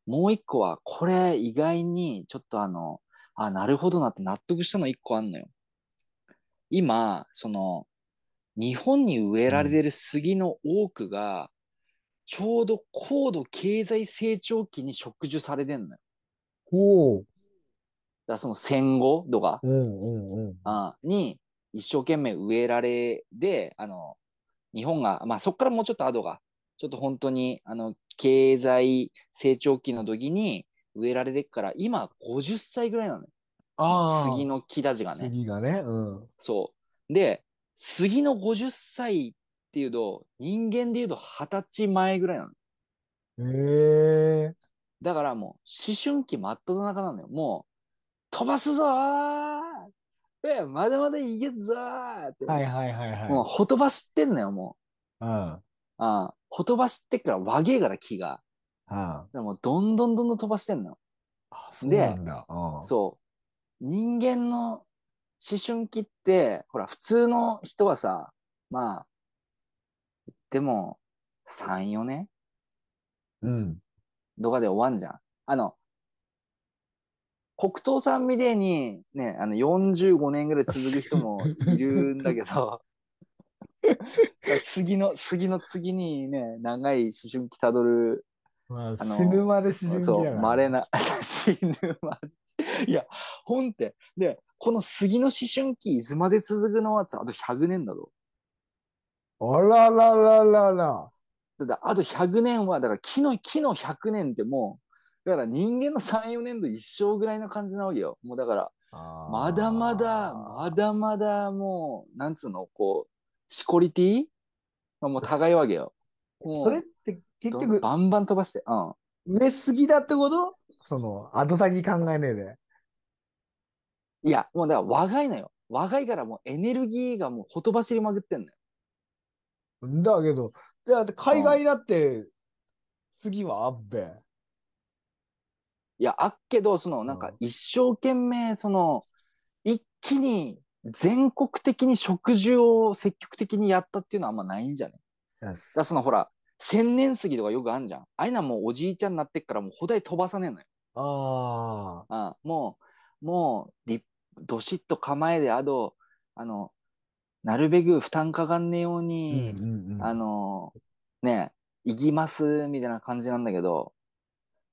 S2: はい。もう一個は、これ意外にちょっとあの、あ、なるほどなって納得したの一個あんのよ。今、その、日本に植えられてる杉の多くが、ちょうど高度経済成長期に植樹されてんのよ。
S1: おお。
S2: だその戦後とか、
S1: うんうんうん。
S2: あに一生懸命植えられで、あの、日本が、まあそこからもうちょっと後が、ちょっと本当に、あの、経済成長期の時に植えられてっから、今50歳ぐらいなのよ。
S1: ああ。
S2: 杉の木立ちがね。
S1: 杉がね。うん。
S2: そう。で、杉の50歳っていうと、人間でいうと20歳前ぐらいなの。
S1: へえ。
S2: だからもう、思春期真っ只中なのよ。もう、飛ばすぞーえ、まだまだいけるぞーって。
S1: はいはいはいはい。
S2: もう、ほとばしってんのよ、も
S1: う
S2: う。ああほとばしってっから、わげえから木が。
S1: あ。
S2: でも、どんどんどんどん飛ばしてんのよ。
S1: あ、そうなんだ。うん。
S2: そう。人間の思春期って、ほら、普通の人はさ、まあ、でも、3、4年
S1: うん。
S2: とかで終わんじゃん。あの、黒糖さんみてえに、ね、あの、45年ぐらい続く人もいるんだけど、<laughs> <laughs> 杉の、杉の次にね、長い思春期たどる、
S1: まあ、
S2: の
S1: 死ぬまで思春期
S2: そう、
S1: やから。
S2: 稀な、<laughs> 死ぬまで。いや、ほんって。で、この杉の思春期、いつまで続くのはさ、あと100年だぞ。
S1: あららららら。
S2: だあと100年は、だから木の、木の100年ってもう、だから人間の3、4年と一生ぐらいの感じなわけよ。もうだから、まだまだ、まだまだもう、なんつうの、こう、シコリティ？まあもう高いわけよ。
S1: それって結局、
S2: バンバン飛ばして。うん。
S1: 上すぎだってこと？その、後先考えねえで。
S2: いや、もうだから若いのよ。若いからもうエネルギーがもうほとばしりまくってんのよ。
S1: だけど、じゃあ海外だって、次はあっべ。
S2: いや、あっけど、その、なんか
S1: うん
S2: 一生懸命、その、一気に全国的に植樹を積極的にやったっていうのはあんまないんじゃね？だからそのほら、千年杉とかよくあんじゃん。ああいうのはもうおじいちゃんになってっからもうほだい飛ばさねえのよ。
S1: ああ。
S2: あもう、もう、りどしっと構えで、あと、あの、なるべく負担かかんねえよう
S1: うん
S2: に、
S1: うんうん。
S2: あの、ね、行きます、みたいな感じなんだけど、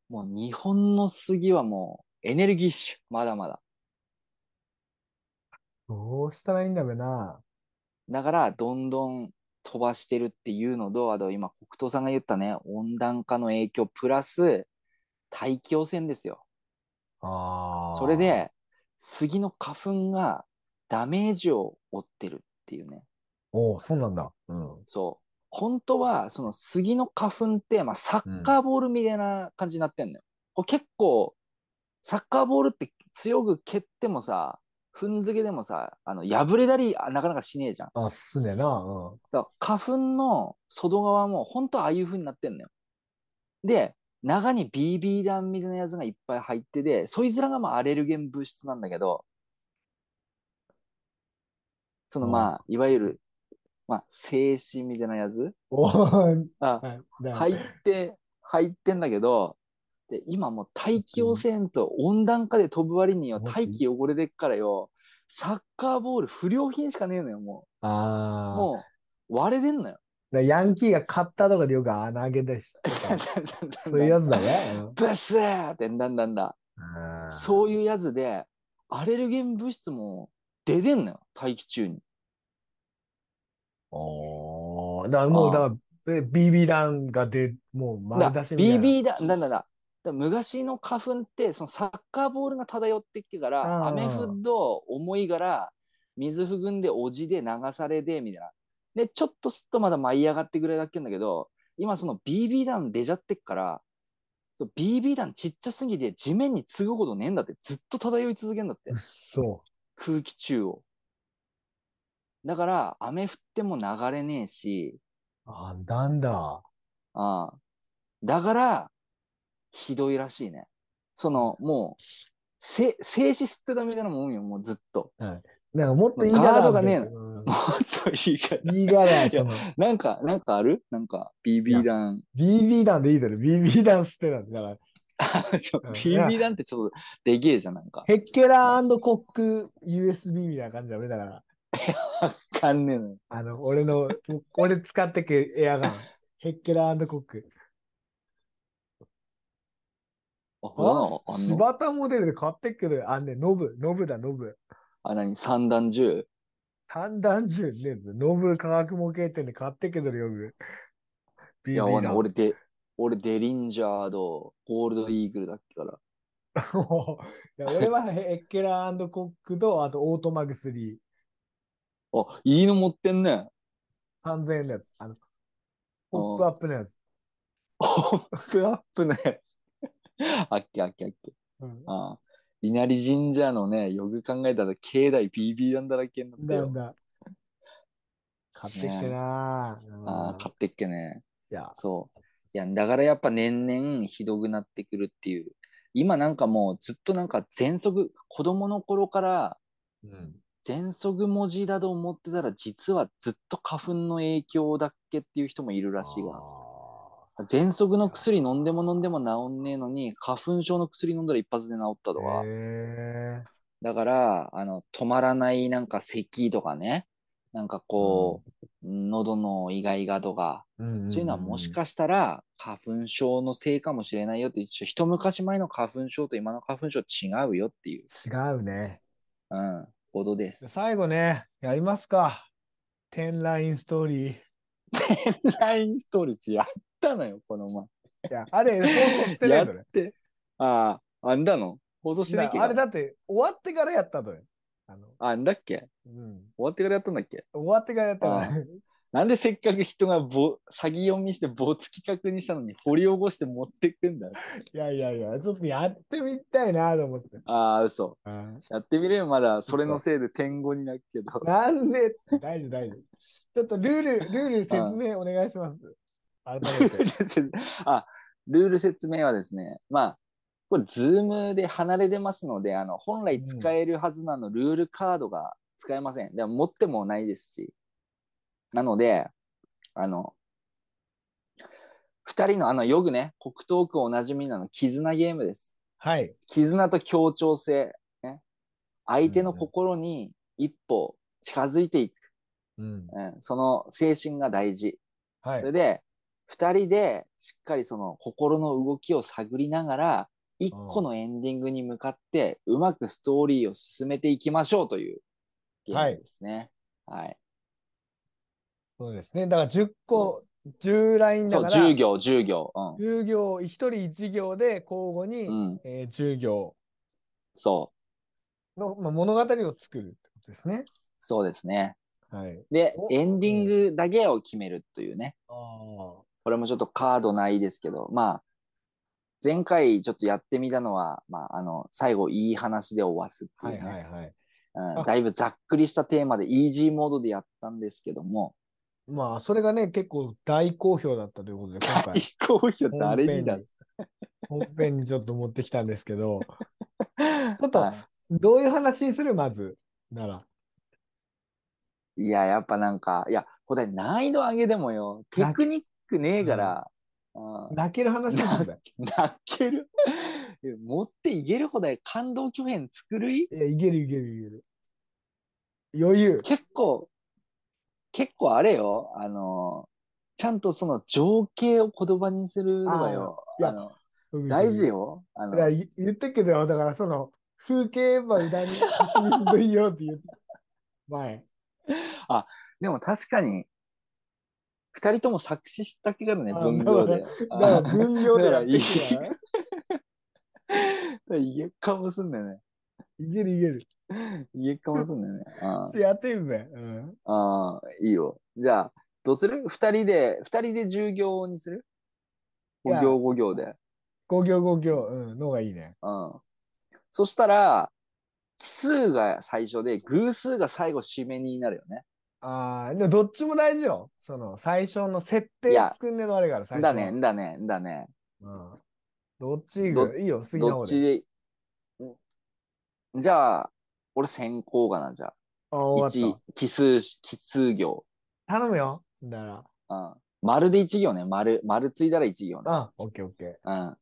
S2: もう日本の杉はもうエネルギッシュ、まだまだ。
S1: どうしたらいいんだべな。
S2: だから、どんどん飛ばしてるっていうのと、あと今、黒糖さんが言ったね、温暖化の影響、プラス、大気汚染ですよ。
S1: ああ。
S2: それ、で、杉の花粉がダメージを負ってるっていうね。
S1: おお、そうなんだ。うん。
S2: そう。本当は、その杉の花粉って、まあ、サッカーボールみたいな感じになってんのよ。これ結構、サッカーボールって強く蹴ってもさ、踏んづけでもさ、あの破れたりあなかなかしねえじゃん。
S1: あ、すねな。うん。
S2: だから花粉の外側も本当はああいう風になってんのよ。で、中に BB 弾みたいなやつがいっぱい入ってて、そいつらがまあアレルゲン物質なんだけど、そのまあ、いわゆる、まあ、精子みたいなやつ入って、入ってんだけど、で今もう大気汚染と温暖化で飛ぶ割によ、
S1: うん
S2: 大気汚れてっからよ、サッカーボール不良品しかねえのよ、もう。
S1: ああ。
S2: もう、割れてんのよ。
S1: だヤンキーが買ったとかでよく穴開けたりし。<laughs> そういうやつだね。
S2: ブスーってなんだんだ。
S1: うん
S2: そういうやつで、アレルゲン物質も出てんのよ、大気中に。
S1: おーだからもう、
S2: ああ
S1: だから、え BB 弾がで、もう丸
S2: だ
S1: 出しみたいな。
S2: BB だ、なんだだ。だ昔の花粉って、そのサッカーボールが漂ってきてから、雨降っど重いから、水含んでおじで流されで、みたいな。で、ちょっとすっとまだ舞い上がってぐらいだっけんだけど、今その BB 弾出ちゃってっから、BB 弾ちっちゃすぎて地面に継ぐことねえんだって、ずっと漂い続けんだって。
S1: そ
S2: 空気中を。だから、雨降っても流れねえし、
S1: う。あ、なんだ。
S2: ああだから、ひどいらしいね。その、もう、せ静止吸ってたみたいなもんよ、もうずっと。
S1: なんかもっといい
S2: ガードがねえの
S1: うん
S2: もっといいから。
S1: いいから、
S2: や
S1: その、
S2: なんか、なんかある？なんか、BB 弾。
S1: BB 弾でいいだろ。BB 弾捨てなんだ。だから、<laughs>
S2: BB 弾ってちょっとでけえじゃん、なんか。
S1: ヘッケラーコック USB みたいな感じだね。だから、
S2: わかんねえのよ。
S1: あの、俺の、俺使ってけエアガン。ヘッケラーコック。柴田モデルで買ってっけど、あんね、ノブ、ノブだ、ノブ。
S2: あ、何？三段銃
S1: 三段銃ね。ノブ科学模型店で買ってっけどよく。
S2: いや、俺で、俺デリンジャーとゴールドイーグルだっけから。<laughs>
S1: いや俺はヘッケラーコックと、あとオートマグ3。
S2: あ、いいの持ってんね。
S1: 3000円のやつ。あの、ポップアップのやつ。
S2: ポップアップのやつ。あっけあっけあっけ。
S1: うん、
S2: ああ稲荷神社のね、よく考えたら境内 BB 弾だらけになったよ。
S1: なんだ。買ってな、うん
S2: ああ、買ってっけね。
S1: いや、
S2: そう。いや、だからやっぱ年々ひどくなってくるっていう。今なんかもうずっとなんか喘息、子供の頃から
S1: うん。
S2: 喘息文字だと思ってたら実はずっと花粉の影響だっけっていう人もいるらしいが。喘息の薬飲んでも飲んでも治んねえのに花粉症の薬飲んだら一発で治ったとか。
S1: へ
S2: だから、あの、止まらないなんか咳とかね、なんかこう、喉のイガイガとか、
S1: ー
S2: そういうのはもしかしたら花粉症のせいかもしれないよって、一応一昔前の花粉症と今の花粉症違うよっていう、
S1: 違うね。
S2: うん、ことです。
S1: 最後ね、やりますか。テンラインストーリー。い
S2: ラインストーリーズやったのよ、この
S1: や、あれ、放送してないのね。
S2: って、ああ、あんだの？放送してないっけ
S1: だあれだって、終わってからやったのよ。あの、
S2: あんだっけ？
S1: うん。
S2: 終わってからやったんだっけ？
S1: 終わってからやったから
S2: あ。なんでせっかく人がぼ詐欺読みして没企画にしたのに掘り起こして持ってくんだよ。
S1: いやいやいや、ちょっとやってみたいなと思って。
S2: ああ、嘘。
S1: うん
S2: やってみればまだそれのせいで天狗になるけど。
S1: なんで？大丈夫、大丈夫。ちょっとルール、ルール説明お願いします。改め
S2: ルール
S1: て。
S2: 説 <laughs> あ、ルール説明はですね、まあ、これ、ズームで離れてますので、あの、本来使えるはずなの、ルールカードが使えません。でも持ってもないですし。なので、あの、二人の、あの、よくね、コクトークおなじみなの、絆ゲームです。
S1: はい。
S2: 絆と協調性、ね、相手の心に一歩近づいていく、
S1: うん。
S2: うん、その精神が大事。
S1: はい
S2: それ。で、二人でしっかりその心の動きを探りながら、一個のエンディングに向かって、うまくストーリーを進めていきましょうというゲームですね。はい。
S1: そうですね。だから10個、10ラインだから、
S2: 10行、10行。
S1: 10行、1人1行で交互に、
S2: うん。うん。
S1: えー10行
S2: そう。
S1: の、まあ、物語を作るってことですね。
S2: そうですね。
S1: はい。
S2: で
S1: お、
S2: エンディングだけを決めるというね。
S1: ああ。
S2: これもちょっとカードないですけど、まあ、前回ちょっとやってみたのは、まあ、あの、最後いい話で終わすって
S1: はいいう
S2: ね。
S1: はいはい。
S2: うん
S1: あ。
S2: だいぶざっくりしたテーマでイージーモードでやったんですけども、
S1: まあ、それがね、結構大好評だったということで、今
S2: 大
S1: 回、
S2: 好評誰にだ
S1: 本編にちょっと持ってきたんですけど、<laughs> ちょっと
S2: は
S1: どういう話にする？まず、なら。
S2: い、いや、やっぱなんか、いや、ほだ難易度上げでもよ、テクニックねえから、うん
S1: 泣ける話にする
S2: 泣ける。<laughs> 持っていけるほど感動巨編作る？い
S1: いや、いけるいけるいける。余裕。
S2: 結構、結構あれよ、あの、ちゃんとその情景を言葉にするのがよ、
S1: あ
S2: の大事
S1: よ。
S2: よ。あの
S1: 言ってっけど、だからその、風景ば歌に走りすといいよって言って。<laughs> 前。
S2: でも確かに、二人とも作詞したけどね、
S1: あ
S2: 分業で。
S1: だから分業でやって。
S2: 家かもすんだよね。
S1: いけるいける。
S2: 家かもすんだよね。あ
S1: やってみべ。うん。
S2: あー、いいよ。じゃあ、どうする？二人で、二人で10行にする？
S1: いや
S2: ?5 行5行で。
S1: 5行5行、うん、のがいいね。
S2: うん。そしたら、奇数が最初で、偶数が最後締めになるよね。
S1: ああ、でもどっちも大事よ。その、最初の設定作んねえのあれから、最初は
S2: だね、だね、だね。
S1: うん。どっち
S2: ど
S1: がいいよ、好きな方で。
S2: どっちで。ん？じゃあ、俺先行かな、じゃあ。
S1: あ、終わ
S2: 1
S1: っ、
S2: 奇数、奇数行。
S1: た。頼むよ。だから。
S2: うん。丸で1行ね。丸、丸ついたら1行ね。
S1: あ、オッケーオッケー。
S2: うん。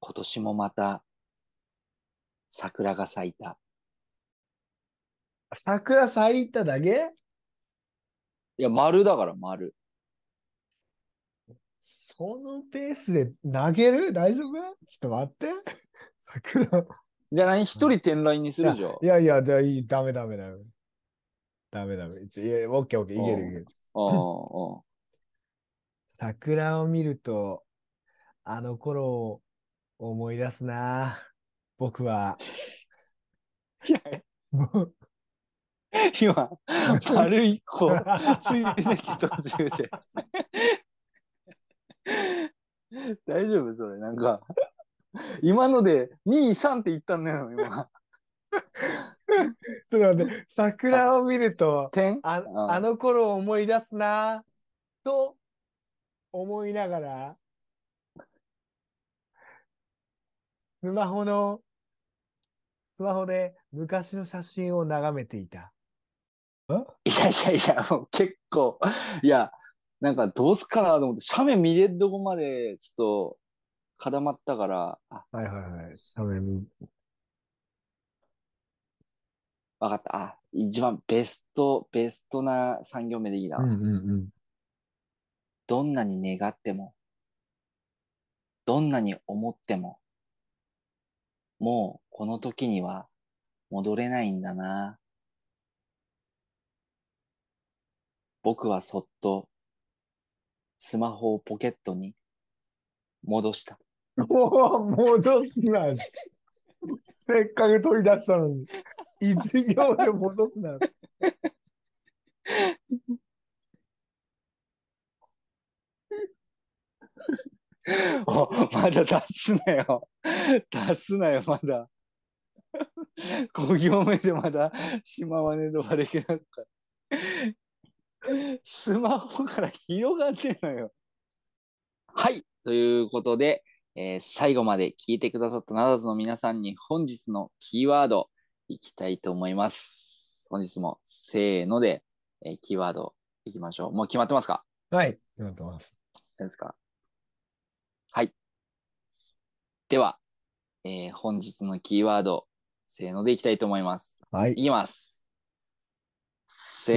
S2: 今年もまた、桜が咲いた。
S1: 桜咲いただけ？
S2: いや、丸だから、丸。
S1: そのペースで投げる？大丈夫？ちょっと待って。<laughs> 桜。
S2: じゃあ何？一人天来にするじゃん。
S1: いやいや、じゃあいい。ダメダメダメ。ダメダメ。いや、オッケーオッケー。いけるいける。<laughs> 桜を見ると、あの頃を思い出すな。僕は。<laughs>
S2: いや、<laughs> 今、丸一個ついてき途中で。大丈夫それ。なんか、今ので2、3って言ったんだよ、今。
S1: ちょっと待って、桜を見ると、
S2: 点
S1: あ
S2: うん
S1: あの頃を思い出すな、と思いながら、スマホの、スマホで昔の写真を眺めていた。
S2: いやいやいや、もう結構、いや、なんかどうすっかなと思って、斜面見れるとこまでちょっと固まったから、あ、
S1: はいはいはい。写メ
S2: わかった。あ、一番ベスト、ベストな3行目でいいな。
S1: うんうんうん。
S2: どんなに願っても、どんなに思っても、もうこの時には戻れないんだな。僕はそっとスマホをポケットに戻した。
S1: もう戻すな。せっかく取り出したのに。一行で戻すな。
S2: おまだ出すなよ。出すなよ、まだ。<laughs> 5行目でまだ島まねと悪けなんか。<laughs> スマホから広がってんのよ。はい。ということで、えー最後まで聞いてくださったならずの皆さんに本日のキーワードいきたいと思います。本日もせーので、えーキーワードいきましょう。もう決まってますか？
S1: はい。なってます。
S2: 何ですか？はい。では、えー本日のキーワード、せーのでいきたいと思います。
S1: はい
S2: い。きます。せ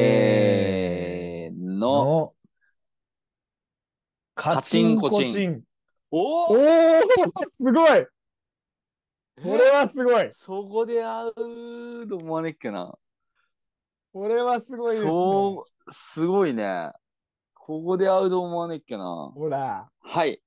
S2: ーの。
S1: の、カチンコチン。
S2: お
S1: おーすごいこれはすごい
S2: そこで会うと思わねっけな。
S1: これはすごいですね。
S2: そう、すごいね。ここで会うと思わねっけな。
S1: ほら。
S2: はい。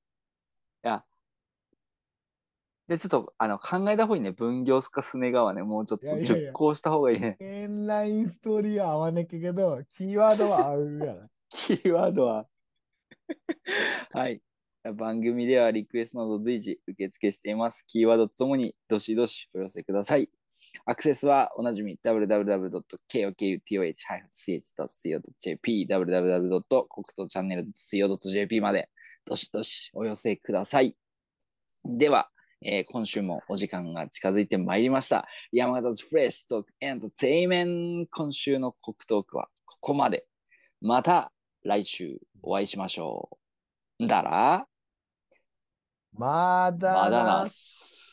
S2: で、ちょっとあの考えた方がいいね。分業かすね川ね。もうちょっと
S1: いやいやいや
S2: 熟考した方がいいね。
S1: メインラインストーリーは合わねえけど、キーワードは合うやな。<laughs>
S2: キーワードは。<laughs> はい。番組ではリクエストなど随時受付しています。キーワードとともにどしどしお寄せください。アクセスはおなじみ www.kokutoch.co.jp www. 国東チャンネル .co.jp までどしどしお寄せください。では、えー今週もお時間が近づいてまいりました。山形フレッシュトークエンターテイメン今週の国トークはここまで。また来週お会いしましょう。だら、
S1: まだな
S2: す。